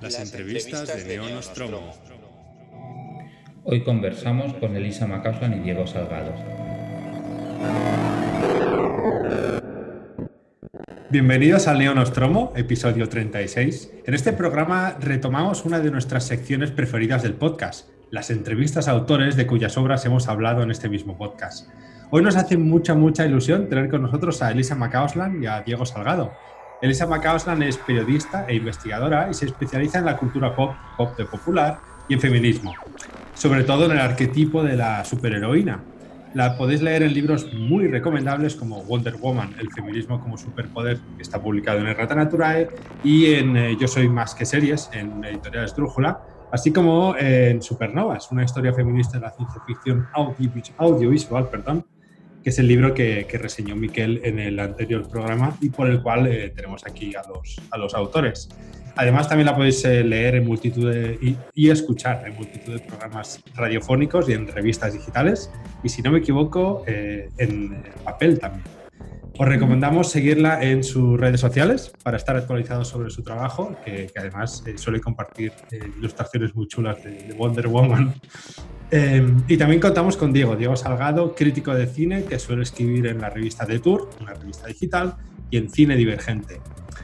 Las entrevistas de Neo Nostromo. Hoy conversamos con Elisa Macauslan y Diego Salgado. Bienvenidos al Neo Nostromo, episodio 36. En este programa retomamos una de nuestras secciones preferidas del podcast, las entrevistas a autores de cuyas obras hemos hablado en este mismo podcast. Hoy nos hace mucha, mucha ilusión tener con nosotros a Elisa Macauslan y a Diego Salgado. Elisa Macauslan es periodista e investigadora y se especializa en la cultura pop, pop de popular y en feminismo, sobre todo en el arquetipo de la superheroína. La podéis leer en libros muy recomendables como Wonder Woman, el feminismo como superpoder, que está publicado en Errata Naturae, y en eh, Yo soy más que series, en Editoriales Drújula, así como en Supernovas, una historia feminista de la ciencia ficción audiovisual, perdón, es el libro que, reseñó Miquel en el anterior programa y por el cual eh, tenemos aquí a los, a los autores. Además, también la podéis eh, leer en multitud y, escuchar en multitud de programas radiofónicos y en revistas digitales. Y si no me equivoco, eh, en papel también. Os recomendamos seguirla en sus redes sociales para estar actualizados sobre su trabajo, que, además suele compartir ilustraciones muy chulas de Wonder Woman Em, y también contamos con Diego, Diego Salgado, crítico de cine, que suele escribir en la revista The Tour, una revista digital, y en Cine Divergente.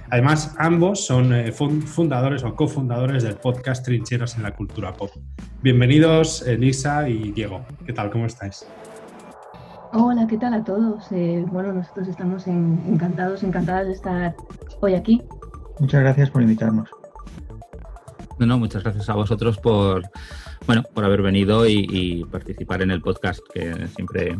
Además, ambos son eh, fundadores o cofundadores del podcast Trincheras en la Cultura Pop. Bienvenidos, Elisa y Diego. ¿Qué tal? ¿Cómo estáis? Hola, ¿qué tal a todos? Eh, bueno, nosotros estamos encantados, encantadas de estar hoy aquí. Muchas gracias por invitarnos. No, no, muchas gracias a vosotros por, bueno, por haber venido y, participar en el podcast, que siempre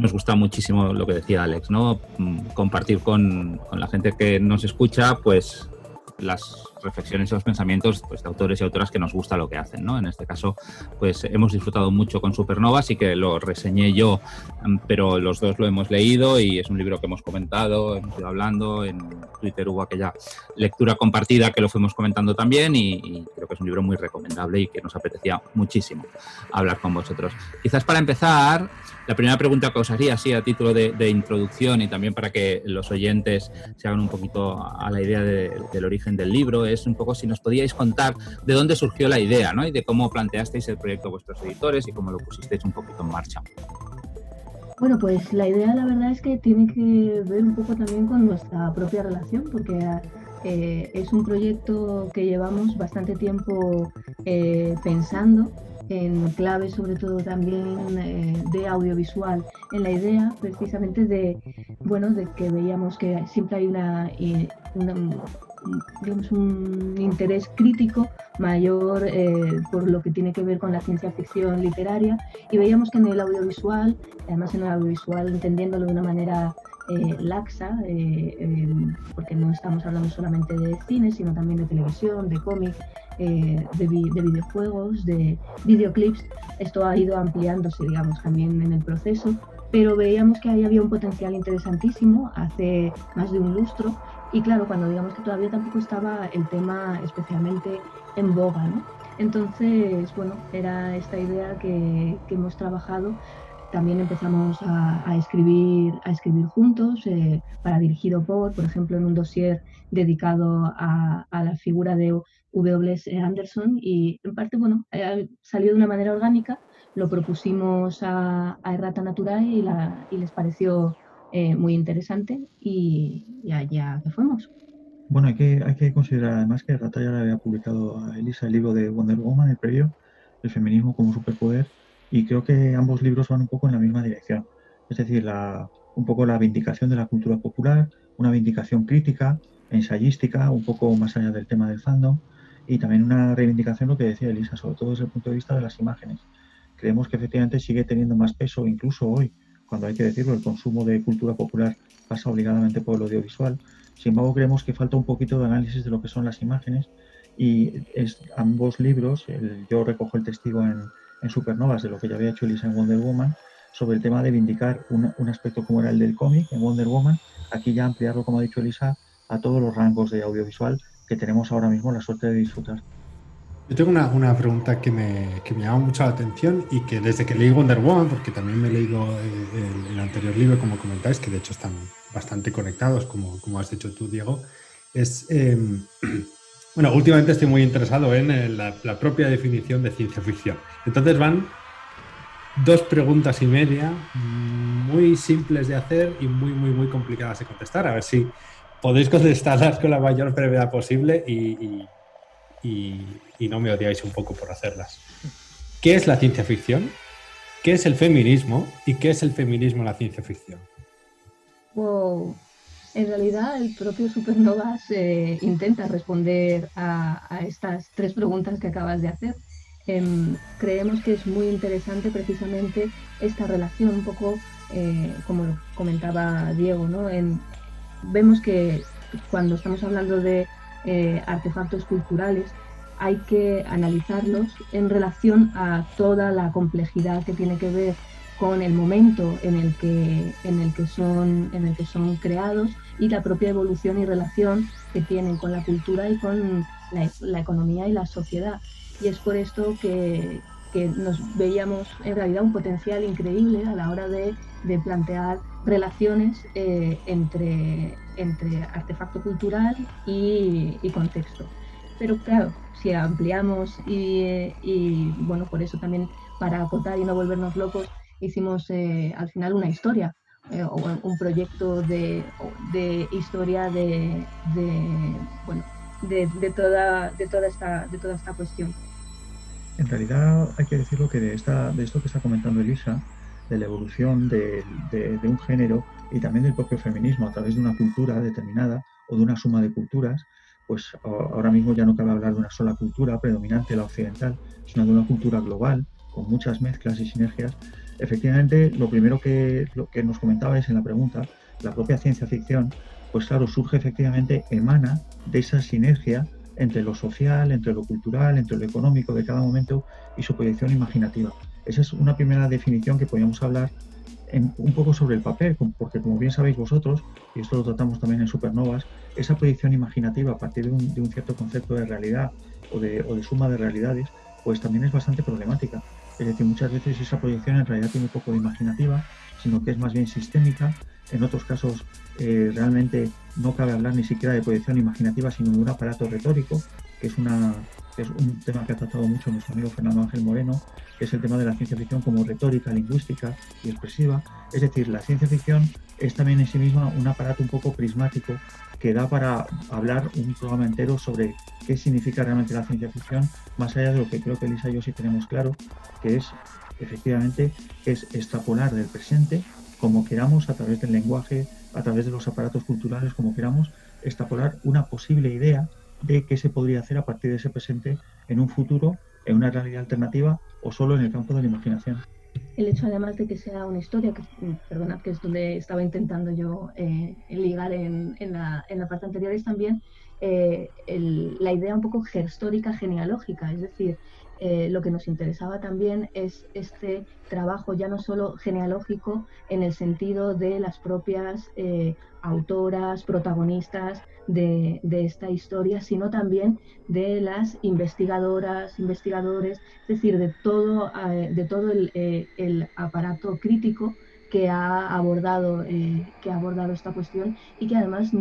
nos gusta muchísimo lo que decía Alex, ¿no? Mm, compartir con, con la gente que nos escucha, pues las reflexiones y los pensamientos pues, de autores y autoras que nos gusta lo que hacen. ¿no? En este caso, pues hemos disfrutado mucho con Supernova, así que lo reseñé yo, mm, pero los dos lo hemos leído y es un libro que hemos comentado, hemos ido hablando, en Twitter hubo aquella lectura compartida que lo fuimos comentando también y, y creo que es un libro muy recomendable y que nos apetecía muchísimo hablar con vosotros. Quizás para empezar, la primera pregunta que os haría, así a título de, introducción y también para que los oyentes se hagan un poquito a la idea del origen del libro, es un poco si nos podíais contar de dónde surgió la idea ¿no? y de cómo planteasteis el proyecto a vuestros editores y cómo lo pusisteis un poquito en marcha. Bueno, pues la idea la verdad es que tiene que ver un poco también con nuestra propia relación, porque eh, es un proyecto que llevamos bastante tiempo eh, pensando en clave sobre todo también eh, de audiovisual, en la idea precisamente de, bueno, de que veíamos que siempre hay una, digamos, un interés crítico mayor eh, por lo que tiene que ver con la ciencia ficción literaria y veíamos que en el audiovisual, además en el audiovisual entendiéndolo de una manera eh, laxa, porque no estamos hablando solamente de cine, sino también de televisión, de cómic, eh, de, videojuegos, de videoclips. Esto ha ido ampliándose, digamos, también en el proceso, pero veíamos que ahí había un potencial interesantísimo hace más de un lustro y claro, cuando digamos que todavía tampoco estaba el tema especialmente en boga, ¿no? Entonces, bueno, era esta idea que, que hemos trabajado también empezamos a, escribir, a escribir juntos, eh, para dirigido por, por ejemplo, en un dossier dedicado a, la figura de W.S. Anderson y en parte, bueno, eh, salió de una manera orgánica, lo propusimos a, a Errata Naturae y, y les pareció eh, muy interesante y, allá que fuimos. Bueno, hay que, hay que considerar además que Errata ya le había publicado a Elisa el libro de Wonder Woman, el previo, El feminismo como superpoder, y creo que ambos libros van un poco en la misma dirección. Es decir, la, un poco la vindicación de la cultura popular, una vindicación crítica, ensayística, un poco más allá del tema del fandom, y también una reivindicación, lo que decía Elisa, sobre todo desde el punto de vista de las imágenes. Creemos que efectivamente sigue teniendo más peso, incluso hoy, cuando hay que decirlo, el consumo de cultura popular pasa obligadamente por el audiovisual. Sin embargo, creemos que falta un poquito de análisis de lo que son las imágenes y es, ambos libros, yo recojo el testigo en, Supernovas de lo que ya había hecho Elisa en Wonder Woman, sobre el tema de vindicar un, aspecto como era el del cómic en Wonder Woman, aquí ya ampliarlo, como ha dicho Elisa, a todos los rangos de audiovisual que tenemos ahora mismo la suerte de disfrutar. Yo tengo una, pregunta que me, que me, llama mucho la atención y que desde que leí Wonder Woman, porque también me he leído el, el, anterior libro, como comentáis, que de hecho están bastante conectados, como, como has dicho tú, Diego, es em, Bueno, últimamente estoy muy interesado en la, propia definición de ciencia ficción. Entonces van dos preguntas y media muy simples de hacer y muy, muy, muy complicadas de contestar. A ver si podéis contestarlas con la mayor brevedad posible y, y no me odiáis un poco por hacerlas. ¿Qué es la ciencia ficción? ¿Qué es el feminismo? ¿Y qué es el feminismo en la ciencia ficción? Wow. En realidad, el propio Supernovas intenta responder a, estas tres preguntas que acabas de hacer. Em, creemos que es muy interesante precisamente esta relación, un poco eh, como comentaba Diego, ¿no? vemos que cuando estamos hablando de eh, artefactos culturales, hay que analizarlos en relación a toda la complejidad que tiene que ver con el momento en el que, en el que, son, en el que son creados y la propia evolución y relación que tienen con la cultura y con la, economía y la sociedad. Y es por esto que, nos veíamos en realidad un potencial increíble a la hora de, plantear relaciones eh, entre, entre artefacto cultural y, contexto. Pero claro, si ampliamos y, y, bueno, por eso también para acotar y no volvernos locos, hicimos eh, al final una historia eh, o un proyecto de, historia de, bueno, de, toda, de, toda esta, de toda esta cuestión. En realidad hay que decirlo que de, esta, de esto que está comentando Elisa, de la evolución de, un género y también del propio feminismo a través de una cultura determinada o de una suma de culturas, pues ahora mismo ya no cabe hablar de una sola cultura predominante, la occidental, sino de una cultura global con muchas mezclas y sinergias. Efectivamente, lo primero que, lo que nos comentabais en la pregunta, la propia ciencia ficción, pues claro, surge efectivamente, emana de esa sinergia entre lo social, entre lo cultural, entre lo económico de cada momento y su proyección imaginativa. Esa es una primera definición que podríamos hablar un poco sobre el papel, porque como bien sabéis vosotros, y esto lo tratamos también en Supernovas, esa proyección imaginativa a partir de un, cierto concepto de realidad o de, o de suma de realidades, pues también es bastante problemática. Es decir, muchas veces esa proyección en realidad tiene poco de imaginativa, sino que es más bien sistémica. En otros casos, eh, realmente no cabe hablar ni siquiera de proyección imaginativa, sino de un aparato retórico, que es, una, es un tema que ha tratado mucho nuestro amigo Fernando Ángel Moreno, que es el tema de la ciencia ficción como retórica, lingüística y expresiva. Es decir, la ciencia ficción es también en sí misma un aparato un poco prismático que da para hablar un programa entero sobre qué significa realmente la ciencia ficción, más allá de lo que creo que Elisa y yo sí tenemos claro, que es efectivamente es extrapolar del presente como queramos a través del lenguaje, a través de los aparatos culturales, como queramos, extrapolar una posible idea de qué se podría hacer a partir de ese presente en un futuro, en una realidad alternativa o solo en el campo de la imaginación el hecho además de que sea una historia, que mm, perdonad que es donde estaba intentando yo eh, ligar en, la, parte anterior, es también eh, la idea un poco histórica genealógica, es decir, eh, lo que nos interesaba también es este trabajo ya no solo genealógico en el sentido de las propias autoras, protagonistas de, esta historia, sino también de las investigadoras, investigadores, es decir, de todo, eh, de todo el, aparato crítico que ha abordado que ha abordado esta cuestión y que además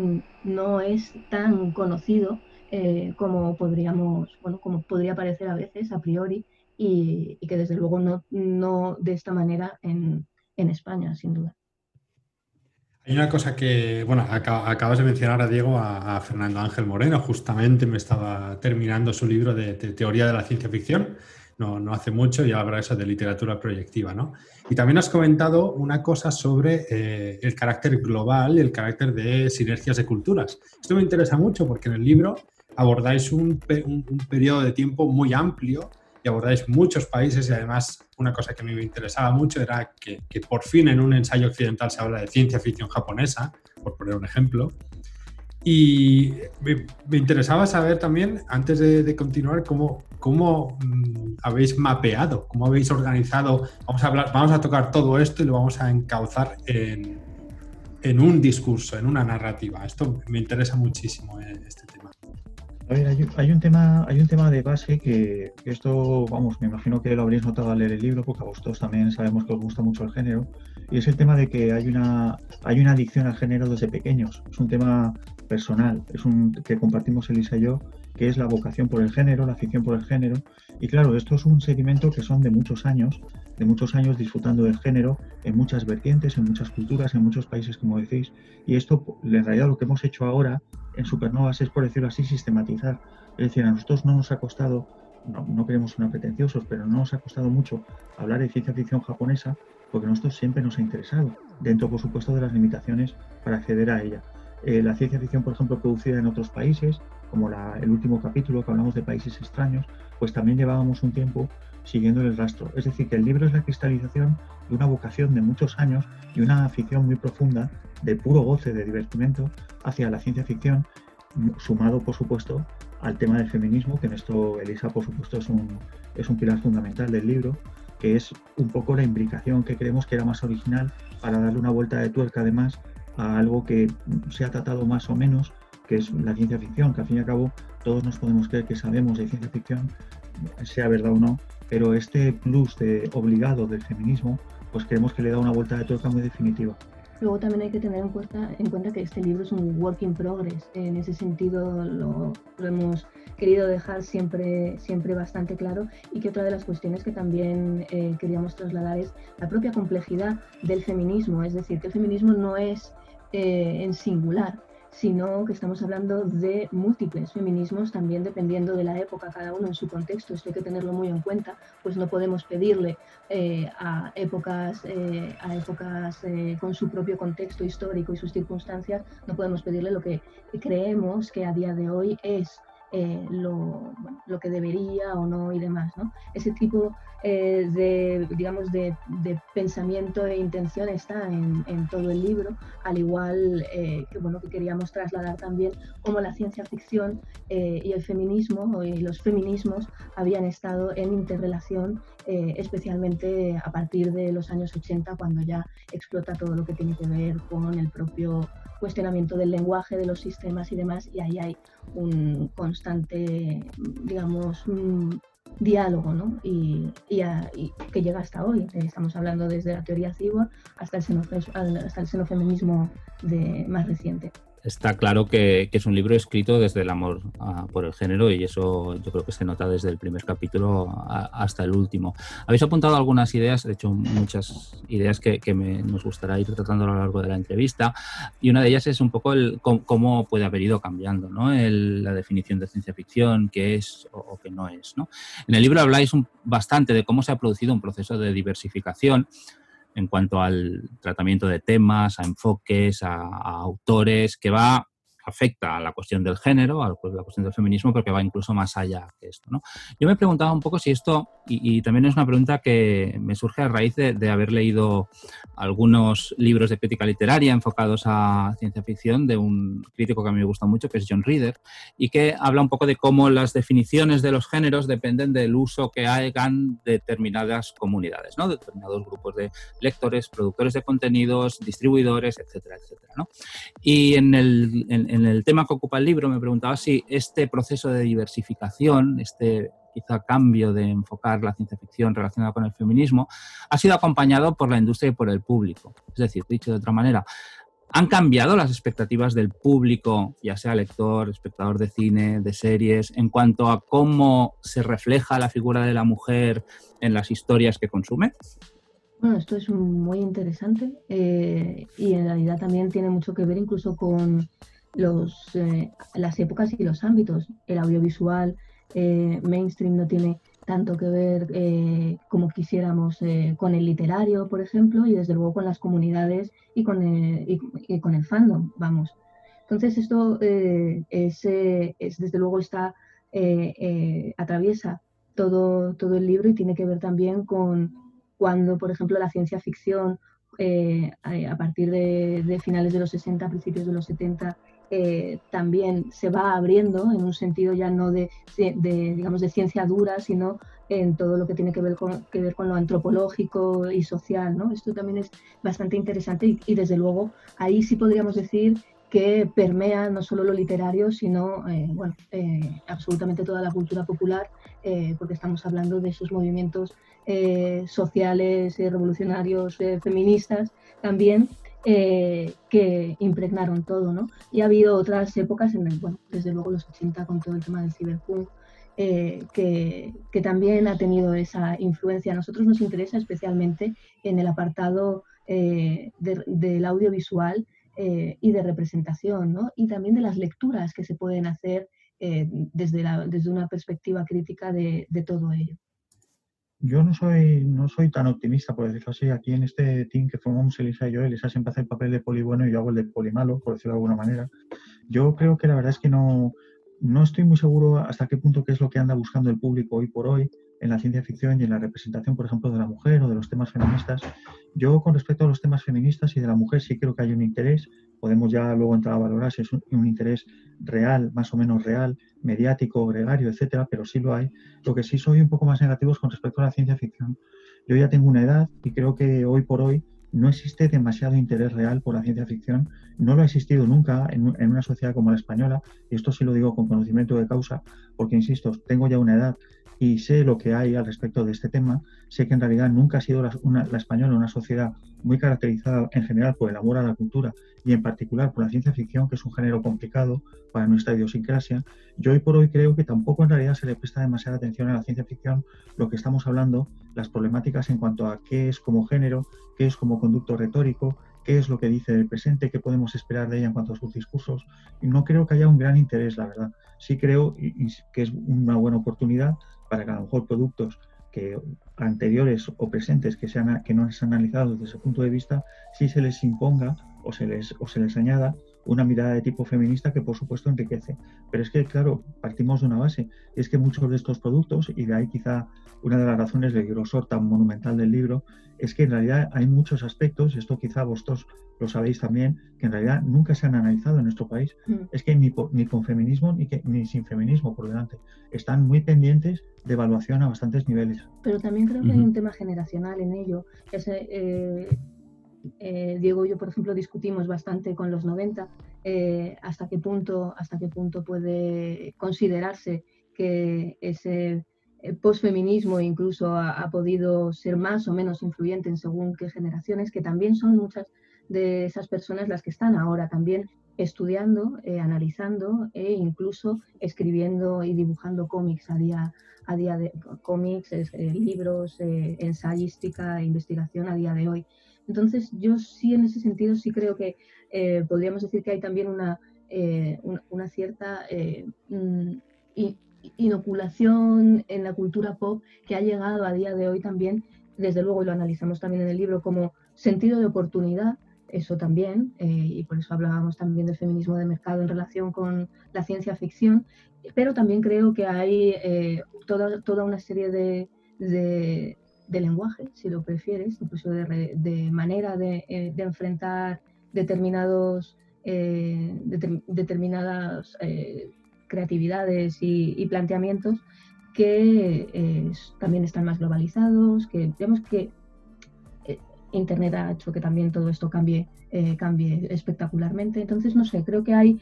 no es tan conocido eh, como podríamos, bueno, como podría parecer a veces a priori, y, que desde luego no, no de esta manera en, en, España, sin duda. Hay una cosa que, bueno, acabas de mencionar a Diego, a, Fernando Ángel Moreno, justamente me estaba terminando su libro de, teoría de la ciencia ficción, no, no, hace mucho, y habla eso de literatura proyectiva, ¿no? Y también has comentado una cosa sobre eh, el carácter global el carácter de sinergias de culturas. Esto me interesa mucho porque en el libro abordáis un, periodo de tiempo muy amplio y abordáis muchos países y además una cosa que me interesaba mucho era que, por fin en un ensayo occidental se habla de ciencia ficción japonesa, por poner un ejemplo. Y me, interesaba saber también, antes de, continuar, cómo, cómo mm, habéis mapeado, cómo habéis organizado, vamos a, hablar, vamos a tocar todo esto y lo vamos a encauzar en, en un discurso, en una narrativa. Esto me interesa muchísimo, eh, este tema. A ver, hay, un tema, hay un tema de base que, esto, vamos, me imagino que lo habréis notado al leer el libro, porque a vosotros también sabemos que os gusta mucho el género, y es el tema de que hay una, hay una adicción al género desde pequeños. Es un tema personal, es un que compartimos Elisa y yo, que es la vocación por el género, la afición por el género. Y claro, esto es un segmento que son de muchos años, de muchos años disfrutando del género en muchas vertientes, en muchas culturas, en muchos países, como decís. Y esto, en realidad, lo que hemos hecho ahora en Supernovas es, por decirlo así, sistematizar. Es decir, a nosotros no nos ha costado, no, no queremos sonar pretenciosos, pero no nos ha costado mucho hablar de ciencia ficción japonesa, porque a nosotros siempre nos ha interesado, dentro, por supuesto, de las limitaciones para acceder a ella. Eh, la ciencia ficción, por ejemplo, producida en otros países, como el último capítulo que hablamos de países extraños, pues también llevábamos un tiempo siguiendo el rastro. Es decir, que el libro es la cristalización de una vocación de muchos años y una afición muy profunda de puro goce, de divertimento hacia la ciencia ficción, sumado, por supuesto, al tema del feminismo, que en esto Elisa, por supuesto, es un, es un pilar fundamental del libro, que es un poco la implicación que creemos que era más original para darle una vuelta de tuerca, además, a algo que se ha tratado más o menos, que es la ciencia ficción, que al fin y al cabo todos nos podemos creer que sabemos de ciencia ficción, sea verdad o no, pero este plus de obligado del feminismo, pues creemos que le da una vuelta de tuerca muy definitiva. Luego también hay que tener en cuenta, en cuenta que este libro es un work in progress. En ese sentido lo, lo, hemos querido dejar siempre, siempre bastante claro y que otra de las cuestiones que también eh, queríamos trasladar es la propia complejidad del feminismo. Es decir, que el feminismo no es eh, en singular, sino que estamos hablando de múltiples feminismos, también dependiendo de la época, cada uno en su contexto, esto hay que tenerlo muy en cuenta, pues no podemos pedirle eh, a épocas, eh, a épocas con su propio contexto histórico y sus circunstancias, no podemos pedirle lo que creemos que a día de hoy es eh, lo, lo, que debería o no y demás. ¿no? Ese tipo eh, de, digamos, de, de, pensamiento e intención está en, en, todo el libro, al igual eh, que, bueno, que queríamos trasladar también cómo la ciencia ficción y el feminismo y los feminismos habían estado en interrelación, especialmente a partir de los años 80, cuando ya explota todo lo que tiene que ver con el propio cuestionamiento del lenguaje, de los sistemas y demás, y ahí hay un constante, digamos, diálogo, ¿no? Y, y, que llega hasta hoy. Estamos hablando desde la teoría cyborg hasta el, hasta el xenofeminismo de, más reciente está claro que, es un libro escrito desde el amor por el género y eso yo creo que se nota desde el primer capítulo hasta el último. Habéis apuntado algunas ideas, de hecho muchas ideas que, nos gustará ir tratando a lo largo de la entrevista y una de ellas es un poco el cómo, puede haber ido cambiando ¿no? la definición de ciencia ficción, qué es o, qué no es. En el libro habláis bastante de cómo se ha producido un proceso de diversificación en cuanto al tratamiento de temas, a enfoques, a, autores, que va afecta a la cuestión del género, a la cuestión del feminismo, porque va incluso más allá que esto. ¿no? Yo me preguntaba un poco si esto, y, también es una pregunta que me surge a raíz de, haber leído algunos libros de crítica literaria enfocados a ciencia ficción de un crítico que a mí me gusta mucho, que es John Reader, y que habla un poco de cómo las definiciones de los géneros dependen del uso que hagan determinadas comunidades, ¿no? determinados grupos de lectores, productores de contenidos, distribuidores, etcétera, etcétera. ¿no? Y en el, en el tema que ocupa el libro me preguntaba si este proceso de diversificación, este quizá cambio de enfocar la ciencia ficción relacionada con el feminismo, ha sido acompañado por la industria y por el público. Es decir, dicho de otra manera, ¿han cambiado las expectativas del público, ya sea lector, espectador de cine, de series, en cuanto a cómo se refleja la figura de la mujer en las historias que consume? Bueno, esto es muy interesante eh, y en realidad también tiene mucho que ver incluso con los, eh, las épocas y los ámbitos. El audiovisual eh, mainstream no tiene tanto que ver eh, como quisiéramos con el literario, por ejemplo, y desde luego con las comunidades y con el, y, con el fandom, vamos. Entonces esto es, es, desde luego está atraviesa todo, todo el libro y tiene que ver también con cuando, por ejemplo, la ciencia ficción a partir de, de, finales de los 60, principios de los 70, eh, también se va abriendo en un sentido ya no de, digamos, de ciencia dura, sino en todo lo que tiene que ver con, que ver con lo antropológico y social. ¿no? Esto también es bastante interesante y, desde luego ahí sí podríamos decir que permea no solo lo literario, sino eh, bueno, eh, absolutamente toda la cultura popular, porque estamos hablando de esos movimientos sociales, revolucionarios, feministas también, eh, que impregnaron todo, ¿no? Y ha habido otras épocas, en el, bueno, desde luego los 80 con todo el tema del ciberpunk, eh, que, que, también ha tenido esa influencia. A nosotros nos interesa especialmente en el apartado eh, del audiovisual y de representación, ¿no? Y también de las lecturas que se pueden hacer desde, desde una perspectiva crítica de, de todo ello. Yo no soy, no soy tan optimista, por decirlo así. Aquí en este team que formamos Elisa y yo, Elisa siempre hace el papel de poli bueno y yo hago el de poli malo, por decirlo de alguna manera. Yo creo que la verdad es que no, no estoy muy seguro hasta qué punto qué es lo que anda buscando el público hoy por hoy en la ciencia ficción y en la representación, por ejemplo, de la mujer o de los temas feministas. Yo, con respecto a los temas feministas y de la mujer, sí creo que hay un interés. Podemos ya luego entrar a valorar si es un, interés real, más o menos real, mediático, gregario, etcétera, pero sí lo hay. Lo que sí soy un poco más negativo es con respecto a la ciencia ficción. Yo ya tengo una edad y creo que hoy por hoy no existe demasiado interés real por la ciencia ficción. No lo ha existido nunca en, en, una sociedad como la española, y esto sí lo digo con conocimiento de causa, porque, insisto, tengo ya una edad y sé lo que hay al respecto de este tema. Sé que en realidad nunca ha sido la, una, la española una sociedad muy caracterizada en general por el amor a la cultura y en particular por la ciencia ficción, que es un género complicado para nuestra idiosincrasia. Yo hoy por hoy creo que tampoco en realidad se le presta demasiada atención a la ciencia ficción lo que estamos hablando, las problemáticas en cuanto a qué es como género, qué es como conducto retórico, qué es lo que dice el presente, qué podemos esperar de ella en cuanto a sus discursos. Y no creo que haya un gran interés, la verdad. Sí creo que es una buena oportunidad para que a lo mejor productos que anteriores o presentes que, sean, que no se han analizado desde ese punto de vista, sí se les imponga o se les, o se les añada una mirada de tipo feminista que por supuesto enriquece. Pero es que, claro, partimos de una base. Es que muchos de estos productos, y de ahí quizá una de las razones del grosor tan monumental del libro, es que en realidad hay muchos aspectos, y esto quizá vosotros lo sabéis también, que en realidad nunca se han analizado en nuestro país. Mm. Es que ni, ni con feminismo ni, que, ni sin feminismo por delante. Están muy pendientes de evaluación a bastantes niveles. Pero también creo que uh -huh. hay un tema generacional en ello. Ese, eh, eh, Diego y yo, por ejemplo, discutimos bastante con los 90 eh, hasta qué punto hasta qué punto puede considerarse que ese eh, posfeminismo incluso ha, podido ser más o menos influyente en según qué generaciones, que también son muchas de esas personas las que están ahora también estudiando, eh, analizando e incluso escribiendo y dibujando cómics a día, a día de cómics, eh, libros, ensayística, investigación a día de hoy. Entonces, yo sí en ese sentido sí creo que eh, podríamos decir que hay también una, eh, una, cierta eh, inoculación en la cultura pop que ha llegado a día de hoy también, desde luego, y lo analizamos también en el libro, como sentido de oportunidad, eso también, y por eso hablábamos también del feminismo de mercado en relación con la ciencia ficción, pero también creo que hay toda, toda una serie de de lenguaje, si lo prefieres, incluso de, de manera de, eh, enfrentar determinados, eh, de, determinadas eh, creatividades y, planteamientos que también están más globalizados, que vemos que Internet ha hecho que también todo esto cambie, cambie espectacularmente. Entonces, no sé, creo que hay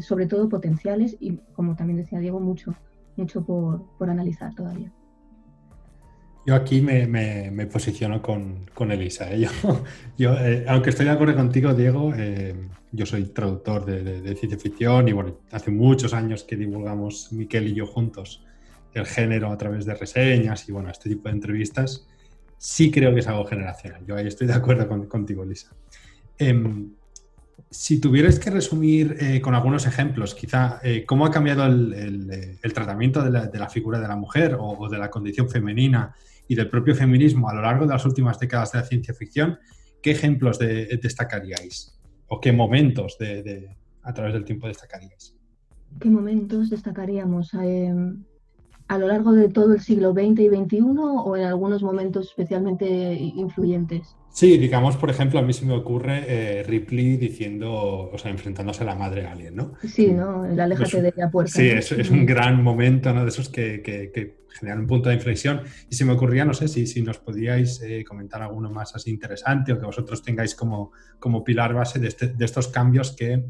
sobre todo potenciales y, como también decía Diego, mucho, mucho por, por analizar todavía. Yo aquí me, me, me posiciono con, con Elisa. ¿eh? Yo, yo eh, aunque estoy de acuerdo contigo, Diego, eh, yo soy traductor de, ciencia ficción y bueno, hace muchos años que divulgamos Miquel y yo juntos el género a través de reseñas y bueno, este tipo de entrevistas. Sí creo que es algo generacional. Yo ahí estoy de acuerdo con, contigo, Elisa. Em, si tuvierais que resumir eh, con algunos ejemplos, quizá, cómo ha cambiado el, el, el tratamiento de la, de la, figura de la mujer o, o, de la condición femenina y del propio feminismo a lo largo de las últimas décadas de la ciencia ficción, ¿qué ejemplos de, destacaríais? ¿O qué momentos de, de, a través del tiempo destacaríais? ¿Qué momentos destacaríamos? Eh, ¿A lo largo de todo el siglo XX y XXI o en algunos momentos especialmente influyentes? Sí, digamos, por ejemplo, a mí se me ocurre eh, Ripley diciendo, o sea, enfrentándose a la madre alien, ¿no? Sí, ¿no? El aléjate de la puerta. Sí, ¿no? es, es, un gran momento, ¿no? De esos que, que, que, generan un punto de inflexión. Y se me ocurría, no sé, si, si nos podíais eh, comentar alguno más así interesante o que vosotros tengáis como, como pilar base de, este, de estos cambios que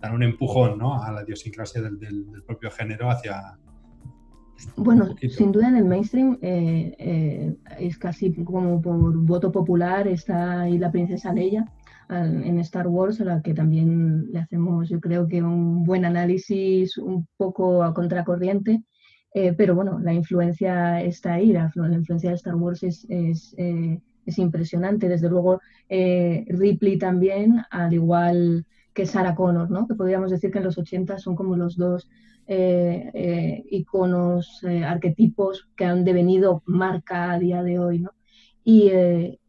dan un empujón, ¿no? A la idiosincrasia del, del, del propio género hacia, bueno, sin duda en el mainstream eh, eh, es casi como por voto popular está ahí la princesa Leia, en Star Wars, a la que también le hacemos, yo creo que un buen análisis un poco a contracorriente. Eh, pero bueno, la influencia está ahí, la, influencia de Star Wars es, es, es impresionante. Desde luego, Ripley también, al igual que Sarah Connor, ¿no? que podríamos decir que en los 80 son como los dos iconos, arquetipos que han devenido marca a día de hoy. ¿no? Y,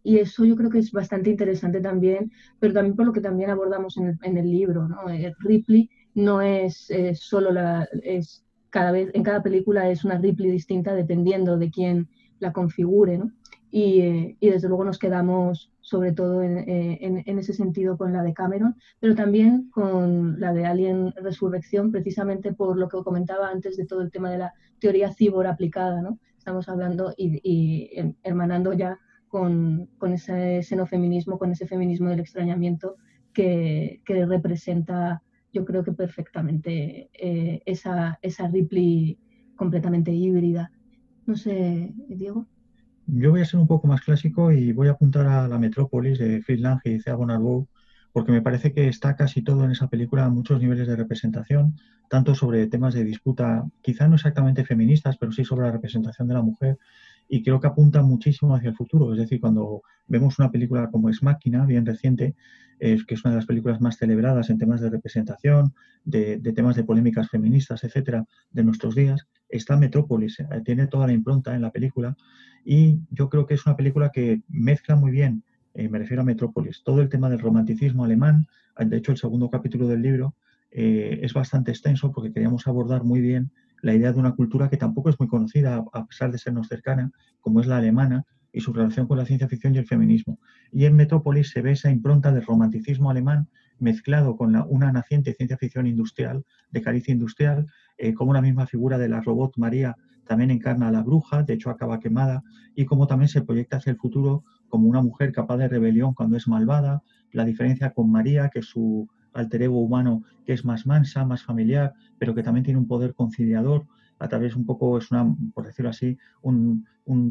eso yo creo que es bastante interesante también, pero también por lo que también abordamos en el, libro. ¿no? Eh, Ripley no es eh, solo la... Es cada vez, en cada película es una Ripley distinta dependiendo de quién la configure. ¿no? Y, eh, y, desde luego nos quedamos sobre todo en, en, ese sentido con la de Cameron, pero también con la de Alien Resurrección, precisamente por lo que comentaba antes de todo el tema de la teoría cibor aplicada. ¿no? Estamos hablando y, y hermanando ya con, ese xenofeminismo, con ese feminismo del extrañamiento que, que representa, yo creo que perfectamente, eh, esa, esa Ripley completamente híbrida. No sé, Diego. Yo voy a ser un poco más clásico y voy a apuntar a la Metrópolis de Fritz Lang y Cea Bonarbow, porque me parece que está casi todo en esa película muchos niveles de representación, tanto sobre temas de disputa, quizá no exactamente feministas, pero sí sobre la representación de la mujer, y creo que apunta muchísimo hacia el futuro. Es decir, cuando vemos una película como Es Máquina, bien reciente, que es una de las películas más celebradas en temas de representación, de, temas de polémicas feministas, etcétera, de nuestros días, está Metrópolis, eh, tiene toda la impronta en la película y yo creo que es una película que mezcla muy bien, eh, me refiero a Metrópolis, todo el tema del romanticismo alemán, de hecho el segundo capítulo del libro eh, es bastante extenso porque queríamos abordar muy bien la idea de una cultura que tampoco es muy conocida, a pesar de sernos cercana, como es la alemana, y su relación con la ciencia ficción y el feminismo. Y en Metrópolis se ve esa impronta del romanticismo alemán mezclado con una naciente ciencia ficción industrial, de caricia industrial, eh, como la misma figura de la robot María también encarna a la bruja, de hecho acaba quemada, y como también se proyecta hacia el futuro como una mujer capaz de rebelión cuando es malvada, la diferencia con María, que su alter ego humano que es más mansa, más familiar, pero que también tiene un poder conciliador, a través un poco, es una, por decirlo así, un,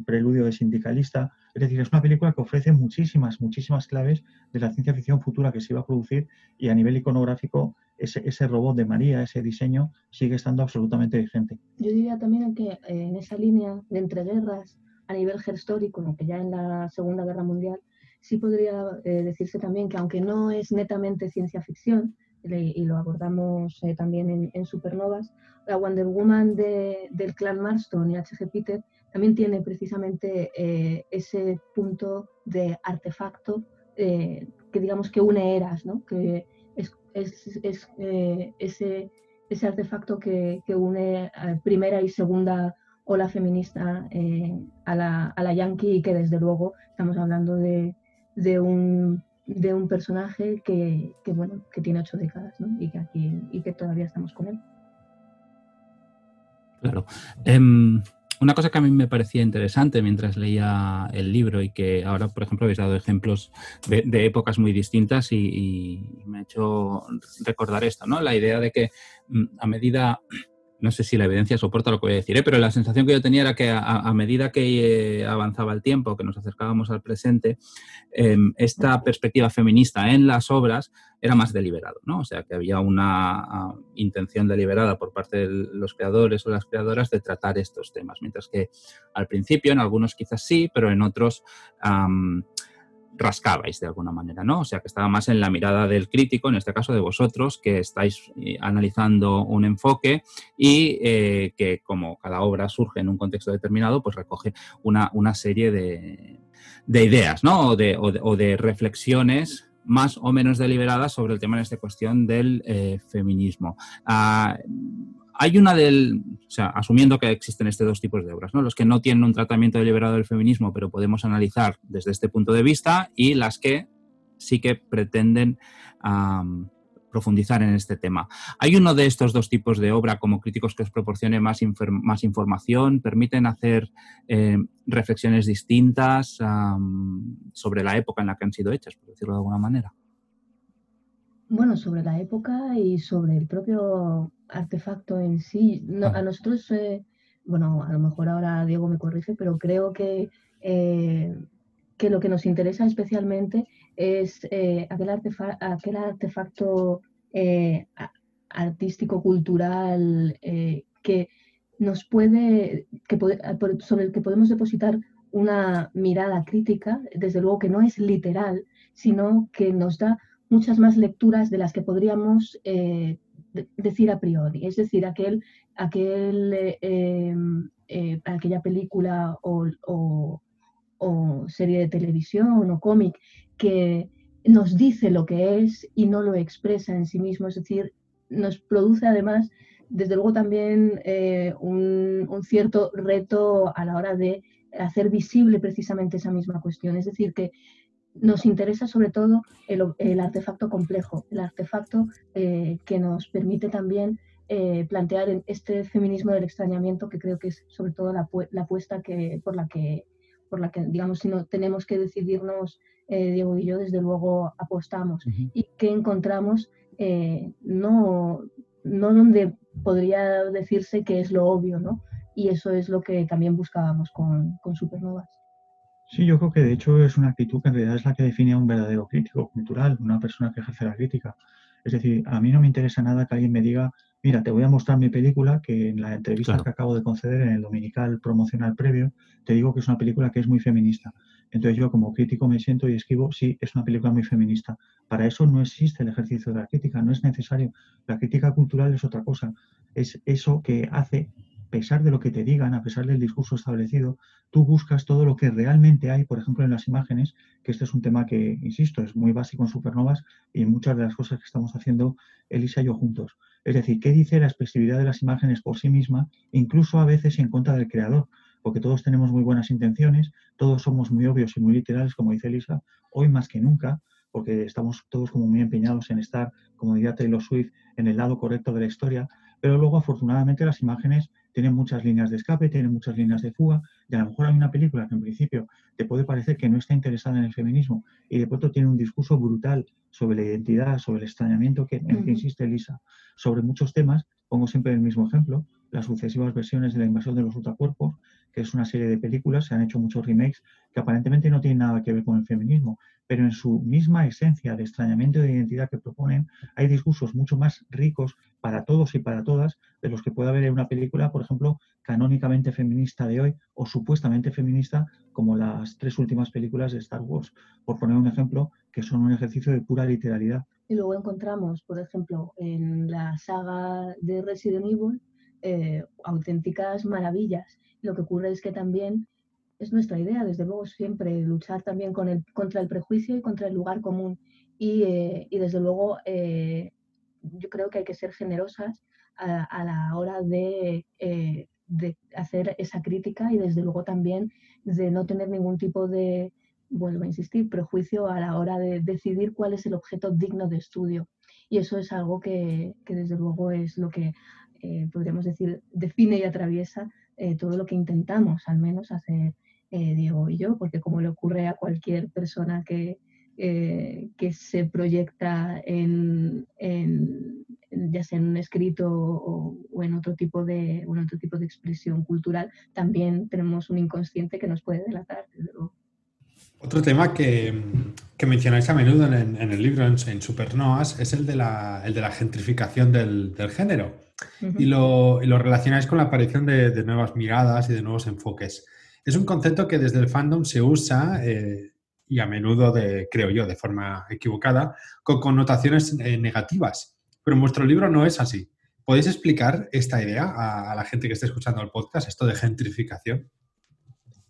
preludio de sindicalista. Es decir, es una película que ofrece muchísimas, muchísimas claves de la ciencia ficción futura que se iba a producir y a nivel iconográfico ese, ese robot de María, ese diseño, sigue estando absolutamente vigente. Yo diría también que eh, en esa línea de entreguerras a nivel histórico, que ya en la Segunda Guerra Mundial, sí podría eh, decirse también que aunque no es netamente ciencia ficción, y lo abordamos eh, también en, Supernovas, la Wonder Woman del clan Marston y H.G. Peter también tiene precisamente eh, ese punto de artefacto que digamos que une eras, ¿no? que es, es, es ese, ese, artefacto que une primera y segunda ola feminista a, la, a la yankee y que desde luego estamos hablando de, de un, de un personaje que, que, bueno, que tiene ocho décadas ¿no? y, que aquí, y que todavía estamos con él. Claro. Um, una cosa que a mí me parecía interesante mientras leía el libro y que ahora, por ejemplo, habéis dado ejemplos de, de épocas muy distintas y, y, me ha hecho recordar esto, ¿no? La idea de que mm, a medida no sé si la evidencia soporta lo que voy a decir, ¿eh? pero la sensación que yo tenía era que a, medida que eh, avanzaba el tiempo, que nos acercábamos al presente, em, esta perspectiva feminista en las obras era más deliberado, ¿no? O sea, que había una intención deliberada por parte de los creadores o las creadoras de tratar estos temas, mientras que al principio, en algunos quizás sí, pero en otros rascabais de alguna manera, ¿no? O sea, que estaba más en la mirada del crítico, en este caso de vosotros, que estáis eh, analizando un enfoque y eh, que como cada obra surge en un contexto determinado, pues recoge una, una serie de, de ideas, ¿no? O de, o de, reflexiones más o menos deliberadas sobre el tema en esta cuestión del eh, feminismo. Ah, hay una del, o sea, asumiendo que existen estos dos tipos de obras, ¿no? Los que no tienen un tratamiento deliberado del feminismo, pero podemos analizar desde este punto de vista, y las que sí que pretenden profundizar en este tema. ¿Hay uno de estos dos tipos de obra como críticos que os proporcione más, información? ¿Permiten hacer eh, reflexiones distintas sobre la época en la que han sido hechas, por decirlo de alguna manera? Bueno, sobre la época y sobre el propio artefacto en sí. a nosotros, eh, bueno, a lo mejor ahora Diego me corrige, pero creo que, eh, que lo que nos interesa especialmente es eh, aquel, aquel, artefacto artístico, cultural, que nos puede, que sobre el que podemos depositar una mirada crítica, desde luego que no es literal, sino que nos da muchas más lecturas de las que podríamos decir a priori. Es decir, aquel, aquel, em, aquella película o, o serie de televisión o cómic que nos dice lo que es y no lo expresa en sí mismo. Es decir, nos produce además, desde luego también eh, un, cierto reto a la hora de hacer visible precisamente esa misma cuestión. Es decir, que nos interesa sobre todo el, artefacto complejo, el artefacto eh, que nos permite también eh, plantear este feminismo del extrañamiento que creo que es sobre todo la, apuesta que, por la que por la que, digamos, si no tenemos que decidirnos eh, Diego y yo desde luego apostamos y que encontramos eh, no, no donde podría decirse que es lo obvio, ¿no? Y eso es lo que también buscábamos con, con Supernovas. Sí, yo creo que de hecho es una actitud que en realidad es la que define a un verdadero crítico cultural, una persona que ejerce la crítica. Es decir, a mí no me interesa nada que alguien me diga, mira, te voy a mostrar mi película, que en la entrevista que acabo de conceder en el dominical promocional previo, te digo que es una película que es muy feminista. Entonces yo como crítico me siento y escribo, sí, es una película muy feminista. Para eso no existe el ejercicio de la crítica, no es necesario. La crítica cultural es otra cosa. Es eso que hace, pesar de lo que te digan, a pesar del discurso establecido, tú buscas todo lo que realmente hay, por ejemplo, en las imágenes, que este es un tema que, insisto, es muy básico en Supernovas y en muchas de las cosas que estamos haciendo Elisa y yo juntos. Es decir, ¿qué dice la expresividad de las imágenes por sí misma, incluso a veces en contra del creador? porque todos tenemos muy buenas intenciones, todos somos muy obvios y muy literales, como dice Elisa, hoy más que nunca, porque estamos todos como muy empeñados en estar, como diría Taylor Swift, en el lado correcto de la historia, pero luego afortunadamente las imágenes tienen muchas líneas de escape, tienen muchas líneas de fuga, y a lo mejor hay una película que en principio te puede parecer que no está interesada en el feminismo y de pronto tiene un discurso brutal sobre la identidad, sobre el extrañamiento que, en el que insiste Elisa, sobre muchos temas, pongo siempre el mismo ejemplo, las sucesivas versiones de la invasión de los ultracuerpos, que es una serie de películas, se han hecho muchos remakes que aparentemente no tienen nada que ver con el feminismo, pero en su misma esencia de extrañamiento de identidad que proponen, hay discursos mucho más ricos para todos y para todas de los que puede haber en una película, por ejemplo, canónicamente feminista de hoy o supuestamente feminista, como las tres últimas películas de Star Wars, por poner un ejemplo, que son un ejercicio de pura literalidad. Y luego encontramos, por ejemplo, en la saga de Resident Evil, eh, auténticas maravillas. Lo que ocurre es que también es nuestra idea, desde luego, siempre luchar también contra el prejuicio y contra el lugar común. Y, eh, desde luego, eh, yo creo que hay que ser generosas a, la hora de, de, hacer esa crítica y desde luego también de no tener ningún tipo de, vuelvo a insistir, prejuicio a la hora de decidir cuál es el objeto digno de estudio. Y eso es algo que, que desde luego es lo que eh, podríamos decir, define y atraviesa eh, todo lo que intentamos, al menos hacer eh, Diego y yo, porque como le ocurre a cualquier persona que, que se proyecta en, ya sea en un escrito o, en otro tipo de en otro tipo de expresión cultural, también tenemos un inconsciente que nos puede delatar. Otro tema que, que, mencionáis a menudo en, el libro, en, en Supernoas, es el de la, el de la gentrificación del, del género y, lo, lo, relacionáis con la aparición de, nuevas miradas y de nuevos enfoques. Es un concepto que desde el fandom se usa eh, y a menudo, de, creo yo, de forma equivocada, con connotaciones eh, negativas. Pero en vuestro libro no es así. ¿Podéis explicar esta idea a, la gente que esté escuchando el podcast, esto de gentrificación?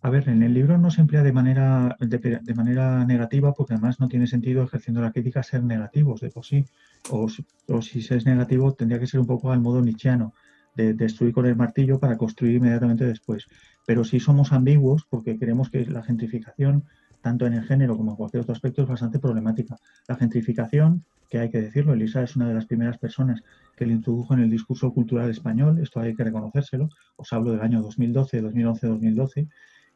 A ver, en el libro no se emplea de manera, de, manera negativa porque además no tiene sentido ejerciendo la crítica ser negativos de por sí. O, si se es negativo tendría que ser un poco al modo nietzscheano, de, destruir con el martillo para construir inmediatamente después. Pero si somos ambiguos porque creemos que la gentrificación, tanto en el género como en cualquier otro aspecto, es bastante problemática. La gentrificación, que hay que decirlo, Elisa es una de las primeras personas que le introdujo en el discurso cultural español, esto hay que reconocérselo, os hablo del año 2012, 2011, 2012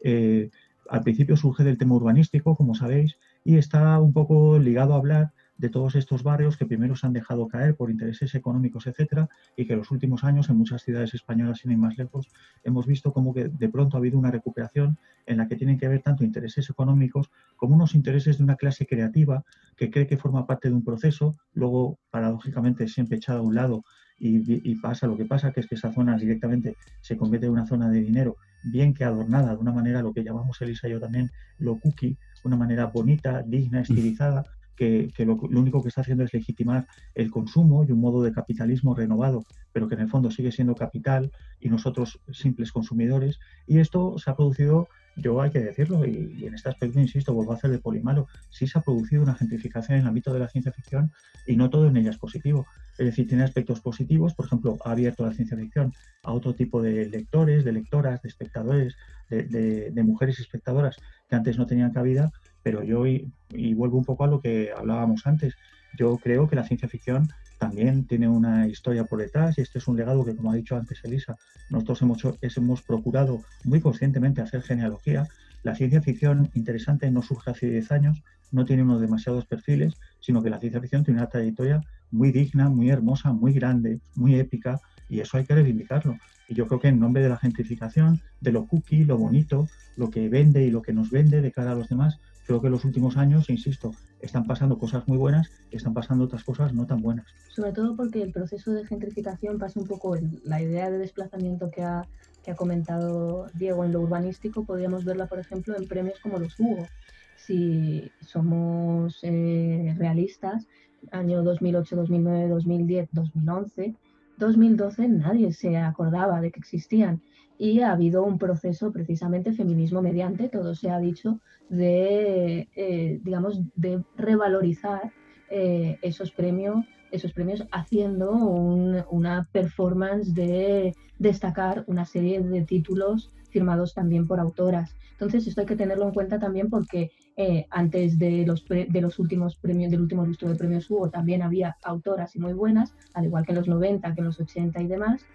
eh, al principio surge del tema urbanístico, como sabéis, y está un poco ligado a hablar de todos estos barrios que primero se han dejado caer por intereses económicos, etcétera, y que en los últimos años en muchas ciudades españolas, sin ir más lejos, hemos visto como que de pronto ha habido una recuperación en la que tienen que ver tanto intereses económicos como unos intereses de una clase creativa que cree que forma parte de un proceso, luego paradójicamente siempre echada a un lado y, pasa lo que pasa, que es que esa zona directamente se convierte en una zona de dinero bien que adornada de una manera, lo que llamamos Elisa y yo también, lo cookie, una manera bonita, digna, estilizada, que, lo, único que está haciendo es legitimar el consumo y un modo de capitalismo renovado, pero que en el fondo sigue siendo capital y nosotros simples consumidores. Y esto se ha producido, yo hay que decirlo, y, en este aspecto, insisto, vuelvo a hacer de polimalo, sí se ha producido una gentrificación en el ámbito de la ciencia ficción y no todo en ella es positivo. Es decir, tiene aspectos positivos, por ejemplo, ha abierto la ciencia ficción a otro tipo de lectores, de lectoras, de espectadores, de mujeres espectadoras que antes no tenían cabida pero yo, y, vuelvo un poco a lo que hablábamos antes, yo creo que la ciencia ficción también tiene una historia por detrás y este es un legado que, como ha dicho antes Elisa, nosotros hemos, hemos procurado muy conscientemente hacer genealogía. La ciencia ficción interesante no surge hace 10 años, no tiene unos demasiados perfiles, sino que la ciencia ficción tiene una trayectoria muy digna, muy hermosa, muy grande, muy épica, y eso hay que reivindicarlo. Y yo creo que en nombre de la gentrificación, de lo cookie, lo bonito, lo que vende y lo que nos vende de cara a los demás, creo que en los últimos años, insisto, están pasando cosas muy buenas y están pasando otras cosas no tan buenas. Sobre todo porque el proceso de gentrificación pasa un poco la idea de desplazamiento que ha, que ha comentado Diego en lo urbanístico, podríamos verla, por ejemplo, en premios como los Hugo. Si somos eh, realistas, año 2008, 2009, 2010, 2011, 2012 nadie se acordaba de que existían y ha habido un proceso precisamente feminismo mediante, todo se ha dicho, de, eh, digamos, de revalorizar eh, esos premios esos premios haciendo una performance de destacar una serie de títulos firmados también por autoras. Entonces esto hay que tenerlo en cuenta también porque eh, antes de los, de los últimos premios, del último lustro de premios Hugo también había autoras y muy buenas, al igual que en los 90, que en los 80 y demás.